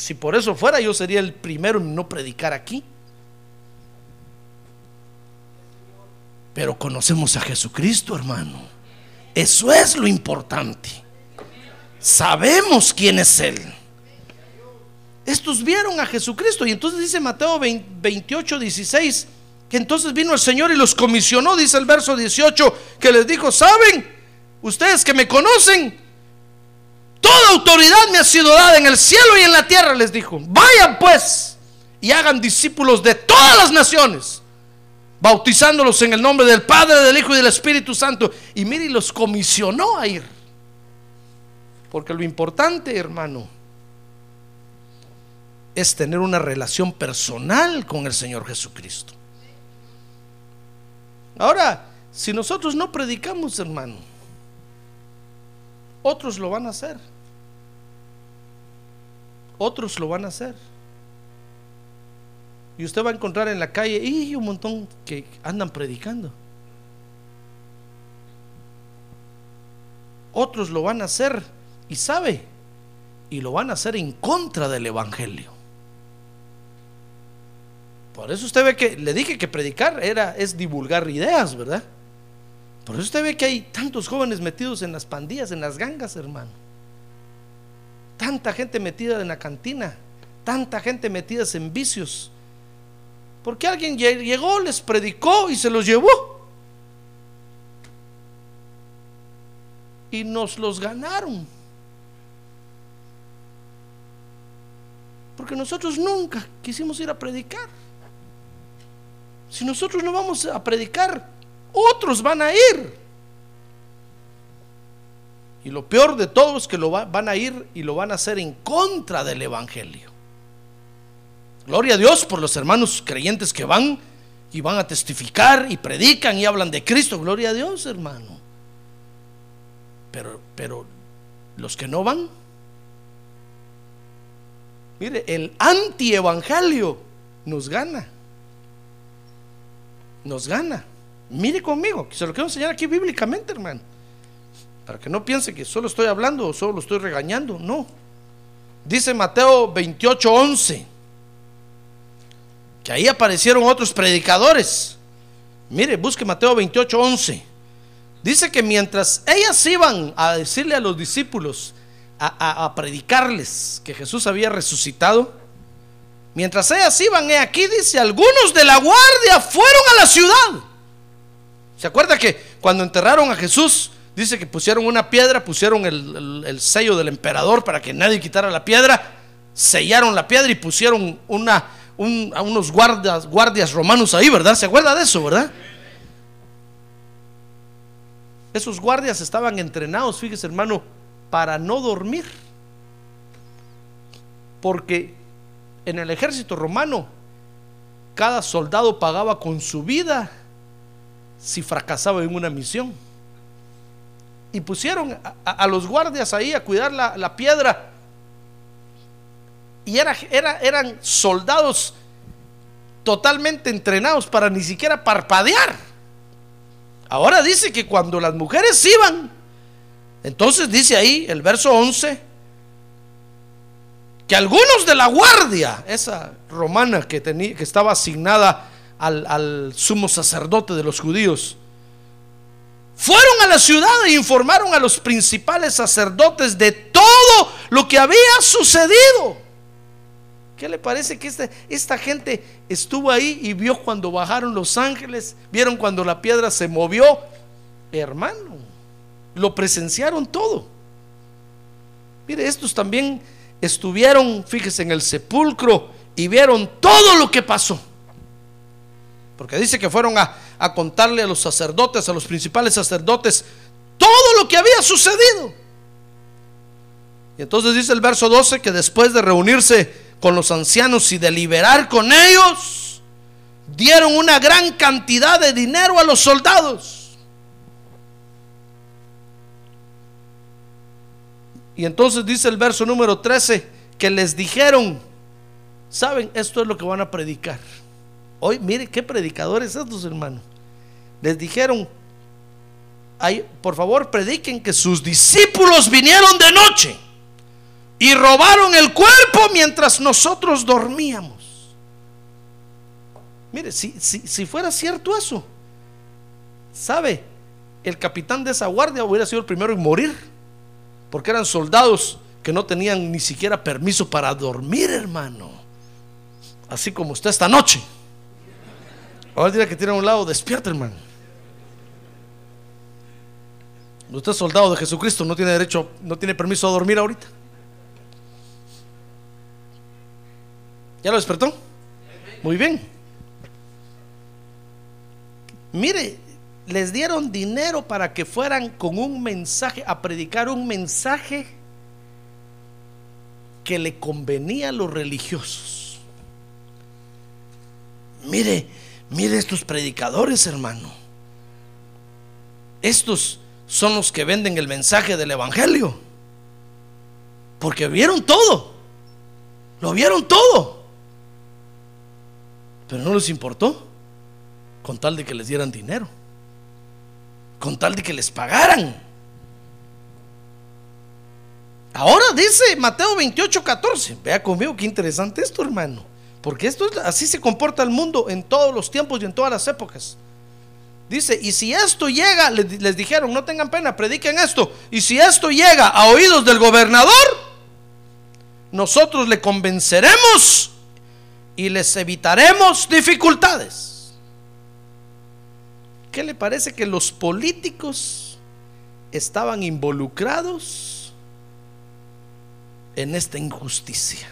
Si por eso fuera, yo sería el primero en no predicar aquí. Pero conocemos a Jesucristo, hermano. Eso es lo importante. Sabemos quién es Él. Estos vieron a Jesucristo. Y entonces dice Mateo 20 28, 16, que entonces vino el Señor y los comisionó, dice el verso 18, que les dijo, ¿saben? Ustedes que me conocen, toda autoridad me ha sido dada en el cielo y en la tierra, les dijo. Vayan pues y hagan discípulos de todas las naciones bautizándolos en el nombre del Padre, del Hijo y del Espíritu Santo. Y mire, los comisionó a ir. Porque lo importante, hermano, es tener una relación personal con el Señor Jesucristo. Ahora, si nosotros no predicamos, hermano, otros lo van a hacer. Otros lo van a hacer. Y usted va a encontrar en la calle y un montón que andan predicando. Otros lo van a hacer y sabe, y lo van a hacer en contra del evangelio. Por eso usted ve que le dije que predicar era es divulgar ideas, ¿verdad? Por eso usted ve que hay tantos jóvenes metidos en las pandillas, en las gangas, hermano. Tanta gente metida en la cantina, tanta gente metida en vicios. Porque alguien lle- llegó, les predicó y se los llevó. Y nos los ganaron. Porque nosotros nunca quisimos ir a predicar. Si nosotros no vamos a predicar, otros van a ir. Y lo peor de todo es que lo va- van a ir y lo van a hacer en contra del Evangelio. Gloria a Dios por los hermanos creyentes que van y van a testificar y predican y hablan de Cristo. Gloria a Dios, hermano. Pero, pero los que no van, mire, el antievangelio nos gana. Nos gana. Mire conmigo, que se lo quiero enseñar aquí bíblicamente, hermano. Para que no piense que solo estoy hablando o solo lo estoy regañando. No. Dice Mateo 28, 11 que ahí aparecieron otros predicadores. Mire, busque Mateo 28, 11. Dice que mientras ellas iban a decirle a los discípulos, a, predicarles que Jesús había resucitado, mientras ellas iban, aquí dice, algunos de la guardia fueron a la ciudad. ¿Se acuerda que cuando enterraron a Jesús, dice que pusieron una piedra, pusieron el, el- el sello del emperador para que nadie quitara la piedra, sellaron la piedra y pusieron una, un- a unos guardias romanos ahí, ¿verdad? ¿Se acuerda de eso, verdad? Esos guardias estaban entrenados, fíjese hermano, para no dormir. Porque en el ejército romano, cada soldado pagaba con su vida si fracasaba en una misión. Y pusieron a, los guardias ahí a cuidar la, la piedra. Y era, era- eran soldados totalmente entrenados para ni siquiera parpadear. Ahora dice que cuando las mujeres iban, entonces dice ahí el verso 11, que algunos de la guardia, esa romana que, tenía, que estaba asignada al, sumo sacerdote de los judíos, fueron a la ciudad e informaron a los principales sacerdotes de todo lo que había sucedido. ¿Qué le parece que este- esta gente estuvo ahí y vio cuando bajaron los ángeles? ¿Vieron cuando la piedra se movió? Hermano, lo presenciaron todo. Mire, estos también estuvieron, fíjese, en el sepulcro y vieron todo lo que pasó. Porque dice que fueron a, a contarle a los sacerdotes, a los principales sacerdotes, todo lo que había sucedido. Y entonces dice el verso 12 que después de reunirse con los ancianos y deliberar con ellos, dieron una gran cantidad de dinero a los soldados. Y entonces dice el verso número 13 que les dijeron, saben, esto es lo que van a predicar. Hoy, mire qué predicadores estos hermanos. les dijeron, "Ay, por favor prediquen que sus discípulos vinieron de noche y robaron el cuerpo mientras nosotros dormíamos. Mire, si, si, si fuera cierto eso, ¿sabe? El capitán de esa guardia hubiera sido el primero en morir, porque eran soldados que no tenían ni siquiera permiso para dormir, hermano. Así como usted esta noche. Ahora dirá que tiene a un lado, despierta, hermano. Usted es soldado de Jesucristo, no tiene derecho, no tiene permiso a dormir ahorita. ¿Ya lo despertó? Muy bien. Mire, les dieron dinero para que fueran con un mensaje, a predicar un mensaje que le convenía a los religiosos. Mire, mire estos predicadores, hermano. Estos son los que venden el mensaje del Evangelio. Porque vieron todo. Lo vieron todo. Pero no les importó. Con tal de que les dieran dinero. Con tal de que les pagaran. Ahora dice Mateo 28, 14. Vea conmigo qué interesante esto, hermano. Porque esto es- así se comporta el mundo en todos los tiempos y en todas las épocas. Dice, y si esto llega, les, les dijeron, no tengan pena, prediquen esto. Y si esto llega a oídos del gobernador, nosotros le convenceremos y les evitaremos dificultades. ¿Qué le parece que los políticos estaban involucrados en esta injusticia?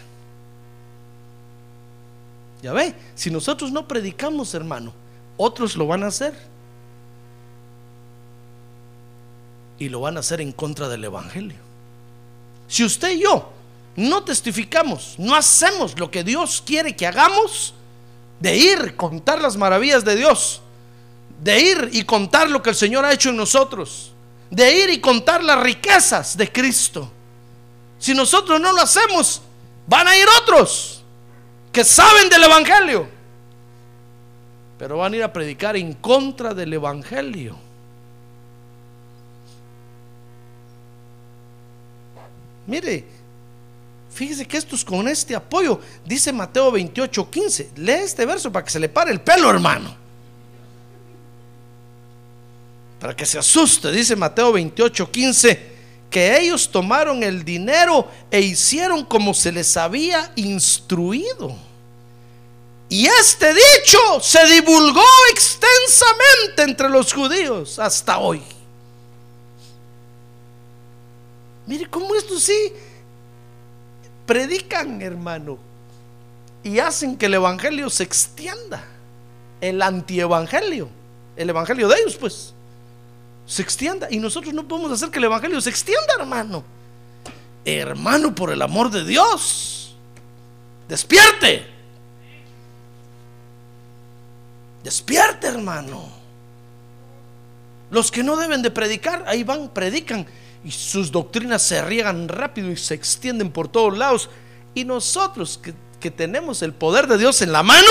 Ya ve, si nosotros no predicamos, hermano, otros lo van a hacer. Y lo van a hacer en contra del Evangelio. Si usted y yo no testificamos, no hacemos lo que Dios quiere que hagamos, de ir, contar las maravillas de Dios, de ir y contar lo que el Señor ha hecho en nosotros, de ir y contar las riquezas de Cristo. Si nosotros no lo hacemos, van a ir otros que saben del Evangelio, pero van a ir a predicar en contra del Evangelio. Mire, fíjese que estos con este apoyo, dice Mateo 28, 15. Lee este verso para que se le pare el pelo, hermano. Para que se asuste, dice Mateo 28, 15, que ellos tomaron el dinero e hicieron como se les había instruido. Y este dicho se divulgó extensamente entre los judíos hasta hoy. Mire cómo esto sí predican, hermano, y hacen que el evangelio se extienda. El antievangelio, el evangelio de ellos, pues, se extienda. Y nosotros no podemos hacer que el evangelio se extienda, hermano. Hermano, por el amor de Dios, despierte. Despierte, hermano. Los que no deben de predicar, ahí van, predican y sus doctrinas se riegan rápido y se extienden por todos lados. Y nosotros que, que tenemos el poder de Dios en la mano,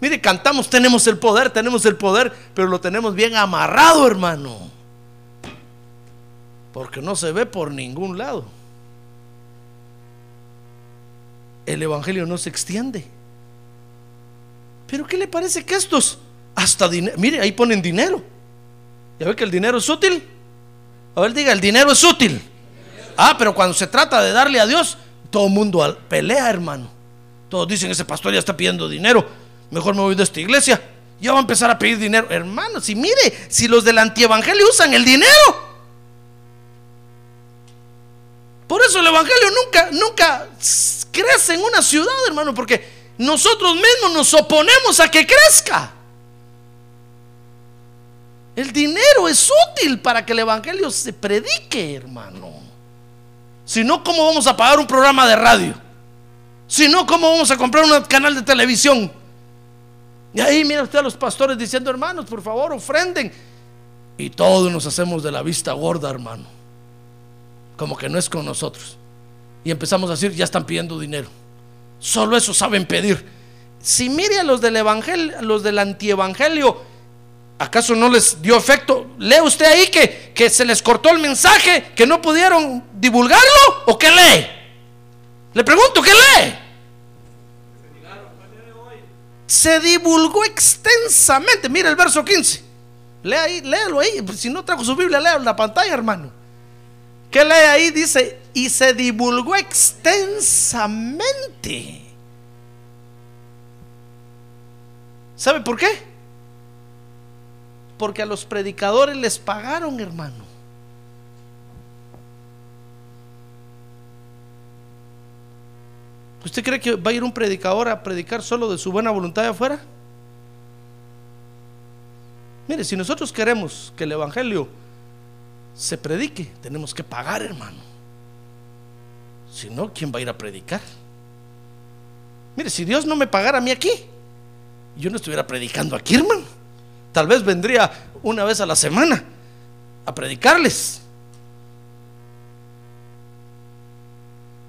mire, cantamos, tenemos el poder, tenemos el poder, pero lo tenemos bien amarrado, hermano. Porque no se ve por ningún lado. El Evangelio no se extiende. Pero ¿qué le parece que estos hasta dinero, mire, ahí ponen dinero. ¿Ya ve que el dinero es útil? A ver, diga, el dinero es útil. Ah, pero cuando se trata de darle a Dios, todo el mundo pelea, hermano. Todos dicen, ese pastor ya está pidiendo dinero. Mejor me voy de esta iglesia. Ya va a empezar a pedir dinero. Hermano, si mire, si los del antievangelio usan el dinero. Por eso el evangelio nunca, nunca crece en una ciudad, hermano, porque nosotros mismos nos oponemos a que crezca. El dinero es útil para que el evangelio se predique, hermano. Si no, ¿cómo vamos a pagar un programa de radio? Si no, ¿cómo vamos a comprar un canal de televisión? Y ahí mira usted a los pastores diciendo, hermanos, por favor, ofrenden. Y todos nos hacemos de la vista gorda, hermano. Como que no es con nosotros. Y empezamos a decir, ya están pidiendo dinero. Solo eso saben pedir. Si mire a los del evangelio, los del antievangelio, ¿Acaso no les dio efecto? ¿Lee usted ahí que, que se les cortó el mensaje, que no pudieron divulgarlo? ¿O qué lee? Le pregunto, ¿qué lee? Se divulgó extensamente. Mira el verso 15. Lea ahí, léalo ahí. Si no trajo su Biblia, lea la pantalla, hermano. ¿Qué lee ahí? Dice, y se divulgó extensamente. ¿Sabe por qué? Porque a los predicadores les pagaron, hermano. ¿Usted cree que va a ir un predicador a predicar solo de su buena voluntad afuera? Mire, si nosotros queremos que el Evangelio se predique, tenemos que pagar, hermano. Si no, ¿quién va a ir a predicar? Mire, si Dios no me pagara a mí aquí, yo no estuviera predicando aquí, hermano. Tal vez vendría una vez a la semana a predicarles.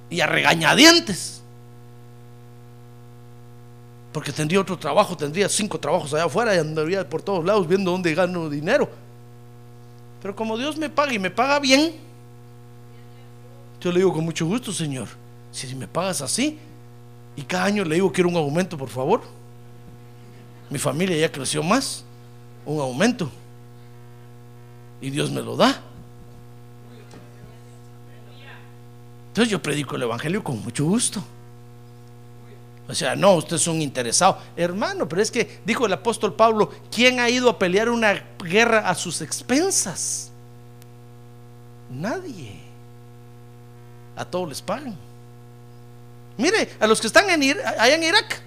Y a regañadientes. Porque tendría otro trabajo, tendría cinco trabajos allá afuera y andaría por todos lados viendo dónde gano dinero. Pero como Dios me paga y me paga bien, yo le digo con mucho gusto, Señor, si me pagas así, y cada año le digo, quiero un aumento, por favor. Mi familia ya creció más, un aumento. Y Dios me lo da. Entonces yo predico el Evangelio con mucho gusto. O sea, no, usted es un interesado. Hermano, pero es que dijo el apóstol Pablo, ¿quién ha ido a pelear una guerra a sus expensas? Nadie. A todos les pagan. Mire, a los que están en allá en Irak,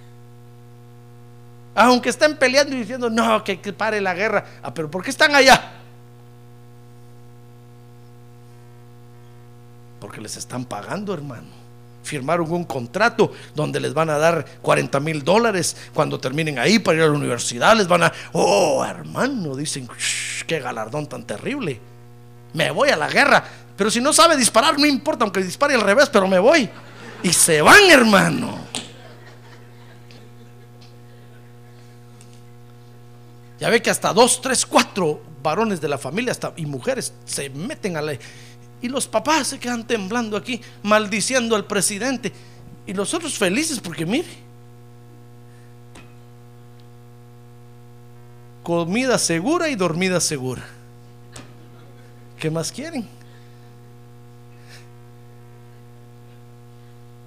aunque estén peleando y diciendo, no, que, que pare la guerra. Ah, pero ¿por qué están allá? Porque les están pagando, hermano firmaron un contrato donde les van a dar 40 mil dólares cuando terminen ahí para ir a la universidad. Les van a, oh hermano, dicen, qué galardón tan terrible. Me voy a la guerra, pero si no sabe disparar, no importa, aunque dispare al revés, pero me voy. Y se van, hermano. Ya ve que hasta dos, tres, cuatro varones de la familia hasta, y mujeres se meten a la y los papás se quedan temblando aquí, maldiciendo al presidente. Y los otros felices porque mire, comida segura y dormida segura. ¿Qué más quieren?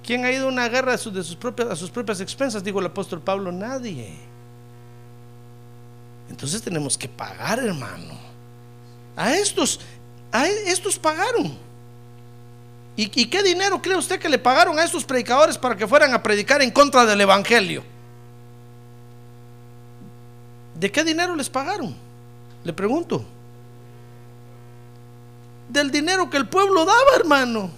¿Quién ha ido a una guerra de sus, propias, a sus propias expensas? Dijo el apóstol Pablo, nadie. Entonces tenemos que pagar, hermano. A estos estos pagaron. ¿Y, qué dinero cree usted que le pagaron a estos predicadores para que fueran a predicar en contra del Evangelio? ¿De qué dinero les pagaron? Le pregunto. Del dinero que el pueblo daba, hermano.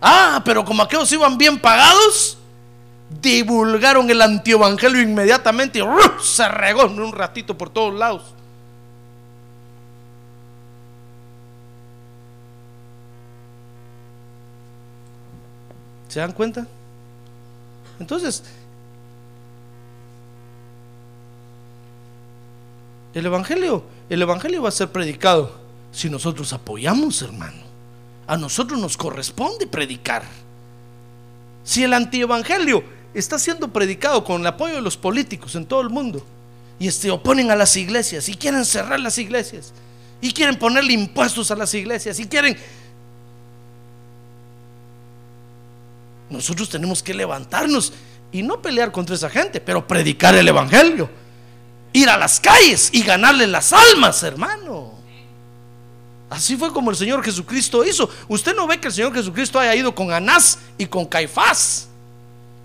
Ah, pero como aquellos iban bien pagados, divulgaron el antievangelio inmediatamente y se regó en un ratito por todos lados. ¿Se dan cuenta? Entonces, el Evangelio, el Evangelio va a ser predicado si nosotros apoyamos, hermano. A nosotros nos corresponde predicar. Si el antievangelio está siendo predicado con el apoyo de los políticos en todo el mundo y se oponen a las iglesias y quieren cerrar las iglesias y quieren ponerle impuestos a las iglesias y quieren Nosotros tenemos que levantarnos y no pelear contra esa gente, pero predicar el Evangelio. Ir a las calles y ganarle las almas, hermano. Así fue como el Señor Jesucristo hizo. Usted no ve que el Señor Jesucristo haya ido con Anás y con Caifás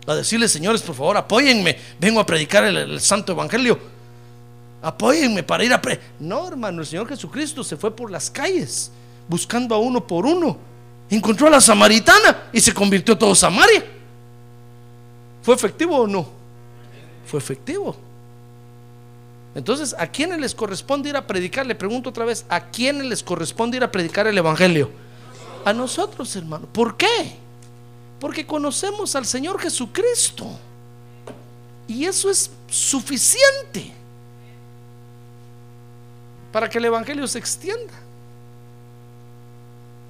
a decirle, señores, por favor, apóyenme. Vengo a predicar el, Santo Evangelio. Apóyenme para ir a... Pre no, hermano, el Señor Jesucristo se fue por las calles buscando a uno por uno Encontró a la samaritana y se convirtió todo Samaria. ¿Fue efectivo o no? Fue efectivo. Entonces, ¿a quiénes les corresponde ir a predicar? Le pregunto otra vez, ¿a quiénes les corresponde ir a predicar el Evangelio? A nosotros, hermano. ¿Por qué? Porque conocemos al Señor Jesucristo. Y eso es suficiente para que el Evangelio se extienda.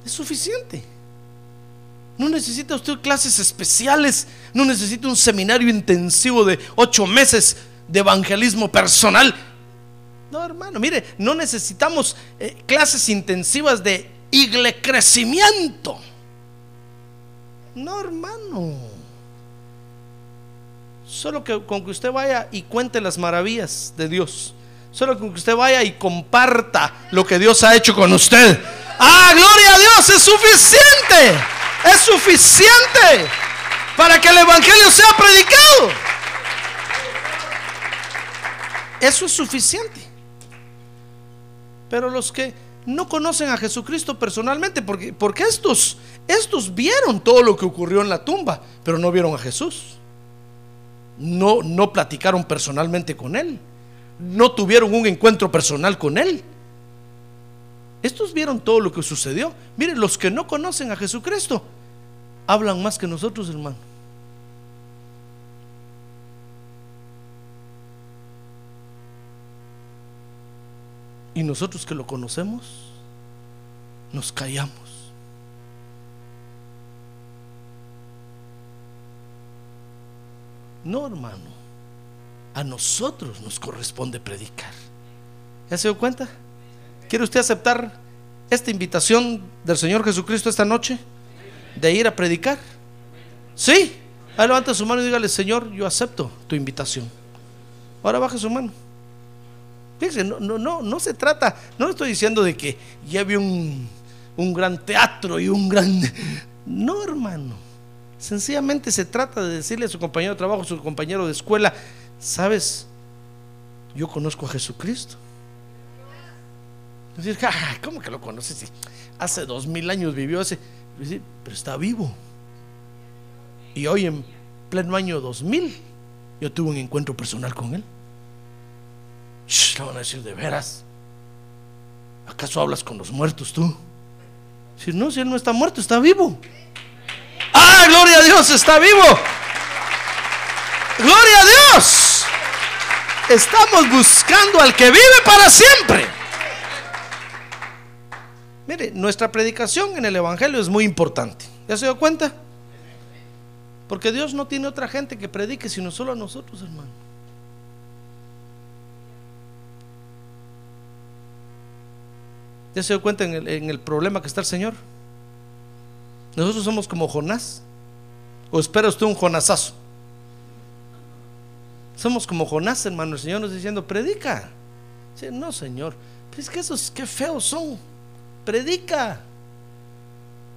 Es suficiente. No necesita usted clases especiales, no necesita un seminario intensivo de ocho meses de evangelismo personal. No, hermano, mire, no necesitamos eh, clases intensivas de igle crecimiento. No, hermano. Solo que con que usted vaya y cuente las maravillas de Dios. Solo con que usted vaya y comparta lo que Dios ha hecho con usted. Ah, gloria a Dios, es suficiente. Es suficiente para que el Evangelio sea predicado. Eso es suficiente. Pero los que no conocen a Jesucristo personalmente, porque, porque estos, estos vieron todo lo que ocurrió en la tumba, pero no vieron a Jesús. No, no platicaron personalmente con Él. No tuvieron un encuentro personal con Él. Estos vieron todo lo que sucedió. Miren, los que no conocen a Jesucristo hablan más que nosotros, hermano. Y nosotros que lo conocemos, nos callamos. No, hermano. A nosotros nos corresponde predicar. ¿Ya se dio cuenta? ¿Quiere usted aceptar esta invitación del Señor Jesucristo esta noche? De ir a predicar. ¿Sí? Ahí levanta su mano y dígale, Señor, yo acepto tu invitación. Ahora baje su mano. Fíjense, no, no, no, no se trata, no estoy diciendo de que lleve un, un gran teatro y un gran... No, hermano. Sencillamente se trata de decirle a su compañero de trabajo, a su compañero de escuela, sabes, yo conozco a Jesucristo. Decir, ¿cómo que lo conoces? Hace dos mil años vivió ese, pero está vivo. Y hoy en pleno año 2000 yo tuve un encuentro personal con él. Shh, van a decir, de veras. ¿Acaso hablas con los muertos tú? Si no, si él no está muerto, está vivo. ¡Ah, gloria a Dios! Está vivo. ¡Gloria a Dios! Estamos buscando al que vive para siempre. Mire, nuestra predicación en el Evangelio es muy importante. ¿Ya se dio cuenta? Porque Dios no tiene otra gente que predique sino solo a nosotros, hermano. ¿Ya se dio cuenta en el, problema que está el Señor? Nosotros somos como Jonás. ¿O espera usted un Jonasazo? Somos como Jonás, hermano. El Señor nos diciendo, predica. No, Señor. Es que esos qué feos son. Predica.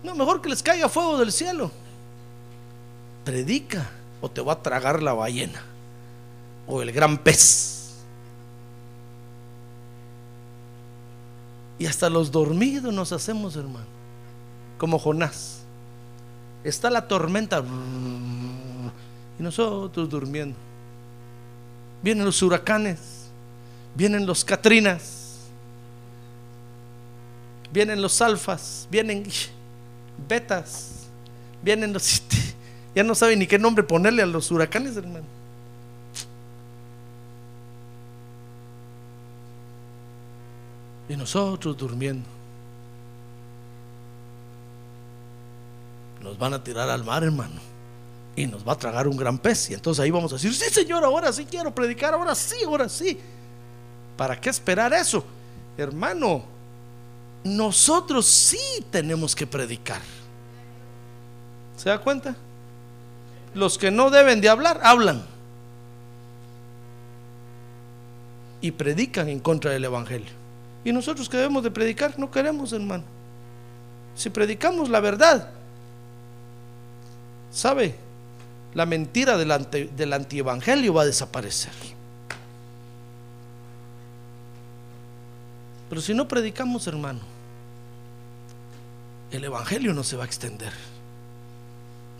No, mejor que les caiga fuego del cielo. Predica. O te va a tragar la ballena. O el gran pez. Y hasta los dormidos nos hacemos, hermano. Como Jonás. Está la tormenta. Y nosotros durmiendo. Vienen los huracanes. Vienen los Catrinas. Vienen los alfas. Vienen betas. Vienen los... Ya no saben ni qué nombre ponerle a los huracanes, hermano. Y nosotros durmiendo. Nos van a tirar al mar, hermano. Y nos va a tragar un gran pez. Y entonces ahí vamos a decir, sí, Señor, ahora sí quiero predicar, ahora sí, ahora sí. ¿Para qué esperar eso? Hermano, nosotros sí tenemos que predicar. ¿Se da cuenta? Los que no deben de hablar, hablan. Y predican en contra del Evangelio. Y nosotros que debemos de predicar, no queremos, hermano. Si predicamos la verdad, ¿sabe? La mentira del, anti, antievangelio va a desaparecer. Pero si no predicamos, hermano, el evangelio no se va a extender.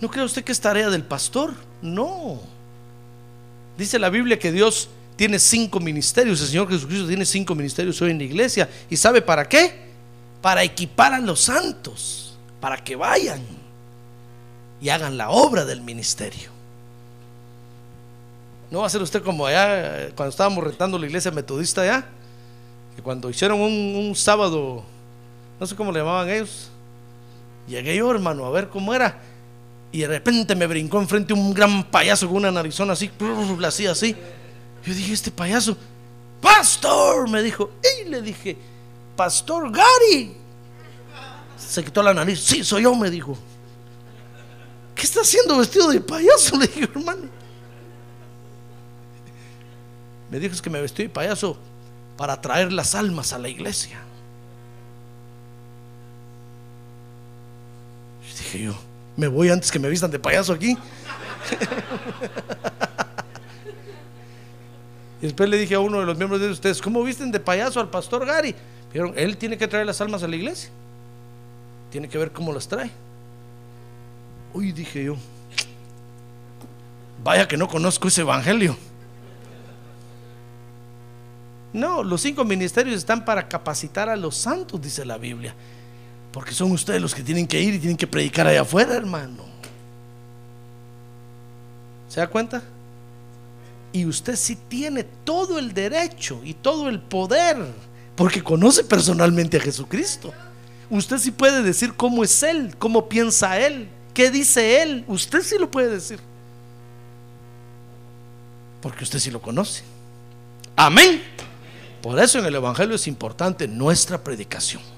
¿No cree usted que es tarea del pastor? No. Dice la Biblia que Dios tiene cinco ministerios. El Señor Jesucristo tiene cinco ministerios hoy en la iglesia. ¿Y sabe para qué? Para equipar a los santos, para que vayan y hagan la obra del ministerio. No va a ser usted como allá, cuando estábamos rentando la iglesia metodista allá, que cuando hicieron un sábado, no sé cómo le llamaban ellos, llegué yo, hermano, a ver cómo era. Y de repente me brincó enfrente un gran payaso con una narizona así, hacía así. Yo dije, este payaso, Pastor, me dijo. Y le dije, Pastor Gary. Se quitó la nariz. Sí, soy yo, me dijo. ¿Qué está haciendo vestido de payaso? Le dije, hermano. Me dijo es que me vestí de payaso para traer las almas a la iglesia. Dije yo, me voy antes que me vistan de payaso aquí. Y después le dije a uno de los miembros de ustedes, ¿cómo visten de payaso al pastor Gary? Vieron, él tiene que traer las almas a la iglesia. Tiene que ver cómo las trae. Uy, dije yo, vaya que no conozco ese evangelio. No, los cinco ministerios están para capacitar a los santos, dice la Biblia. Porque son ustedes los que tienen que ir y tienen que predicar allá afuera, hermano. ¿Se da cuenta? Y usted sí tiene todo el derecho y todo el poder, porque conoce personalmente a Jesucristo. Usted sí puede decir cómo es Él, cómo piensa Él, qué dice Él. Usted sí lo puede decir. Porque usted sí lo conoce. Amén. Por eso en el Evangelio es importante nuestra predicación.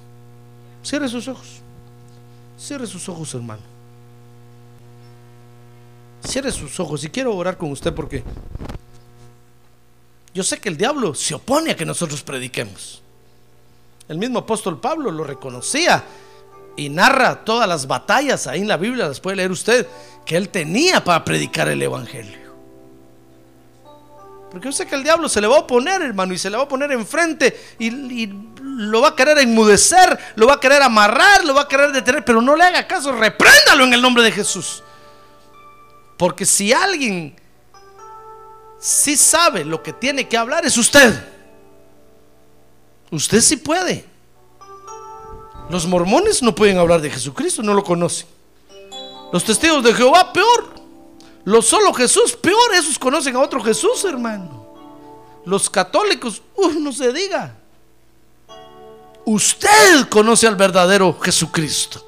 Cierre sus ojos. Cierre sus ojos, hermano. Cierre sus ojos y quiero orar con usted porque yo sé que el diablo se opone a que nosotros prediquemos. El mismo apóstol Pablo lo reconocía y narra todas las batallas ahí en la Biblia, las puede leer usted, que él tenía para predicar el Evangelio. Porque yo sé que el diablo se le va a oponer, hermano, y se le va a poner enfrente y, y, lo va a querer enmudecer, lo va a querer amarrar, lo va a querer detener, pero no le haga caso, repréndalo en el nombre de Jesús. Porque si alguien si sabe lo que tiene que hablar es usted. Usted sí puede. Los mormones no pueden hablar de Jesucristo, no lo conocen. Los testigos de Jehová, peor. Los solo Jesús, peor. Esos conocen a otro Jesús, hermano. Los católicos, no se diga. Usted conoce al verdadero Jesucristo.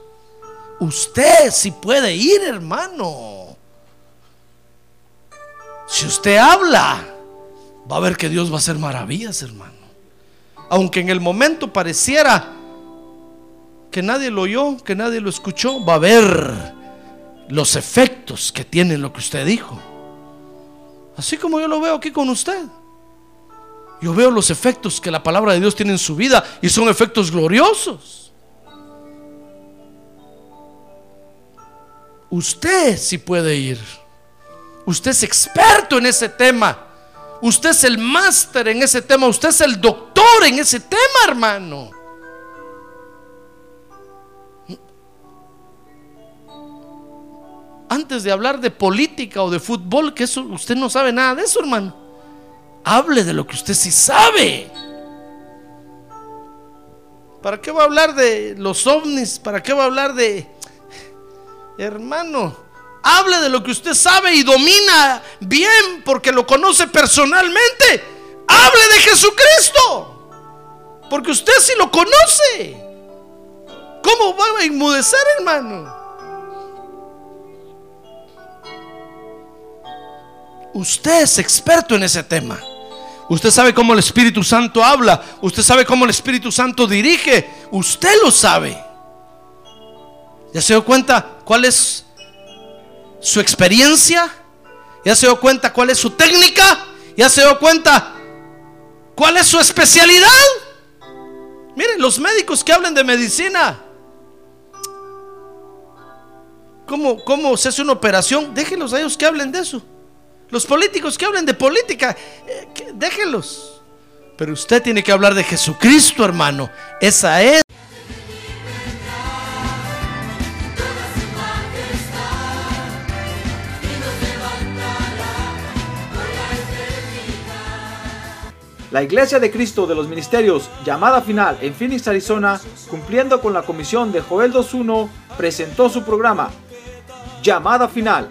Usted sí puede ir, hermano. Si usted habla, va a ver que Dios va a hacer maravillas, hermano. Aunque en el momento pareciera que nadie lo oyó, que nadie lo escuchó, va a ver los efectos que tiene lo que usted dijo. Así como yo lo veo aquí con usted. Yo veo los efectos que la palabra de Dios tiene en su vida y son efectos gloriosos. Usted sí puede ir. Usted es experto en ese tema. Usted es el máster en ese tema. Usted es el doctor en ese tema, hermano. Antes de hablar de política o de fútbol, que eso usted no sabe nada de eso, hermano. Hable de lo que usted sí sabe. ¿Para qué va a hablar de los ovnis? ¿Para qué va a hablar de... Hermano, Hable de lo que usted sabe y domina bien porque lo conoce personalmente. Hable de Jesucristo. Porque usted sí lo conoce. ¿Cómo va a inmudecer, hermano? Usted es experto en ese tema. Usted sabe cómo el Espíritu Santo habla. Usted sabe cómo el Espíritu Santo dirige. Usted lo sabe. ¿Ya se dio cuenta cuál es su experiencia, ya se dio cuenta cuál es su técnica, ya se dio cuenta cuál es su especialidad. Miren, los médicos que hablan de medicina, ¿cómo, cómo se hace una operación? Déjenlos a ellos que hablen de eso. Los políticos que hablen de política, eh, déjenlos. Pero usted tiene que hablar de Jesucristo, hermano. Esa es. La Iglesia de Cristo de los Ministerios, llamada final en Phoenix, Arizona, cumpliendo con la comisión de Joel 2.1, presentó su programa, Llamada Final.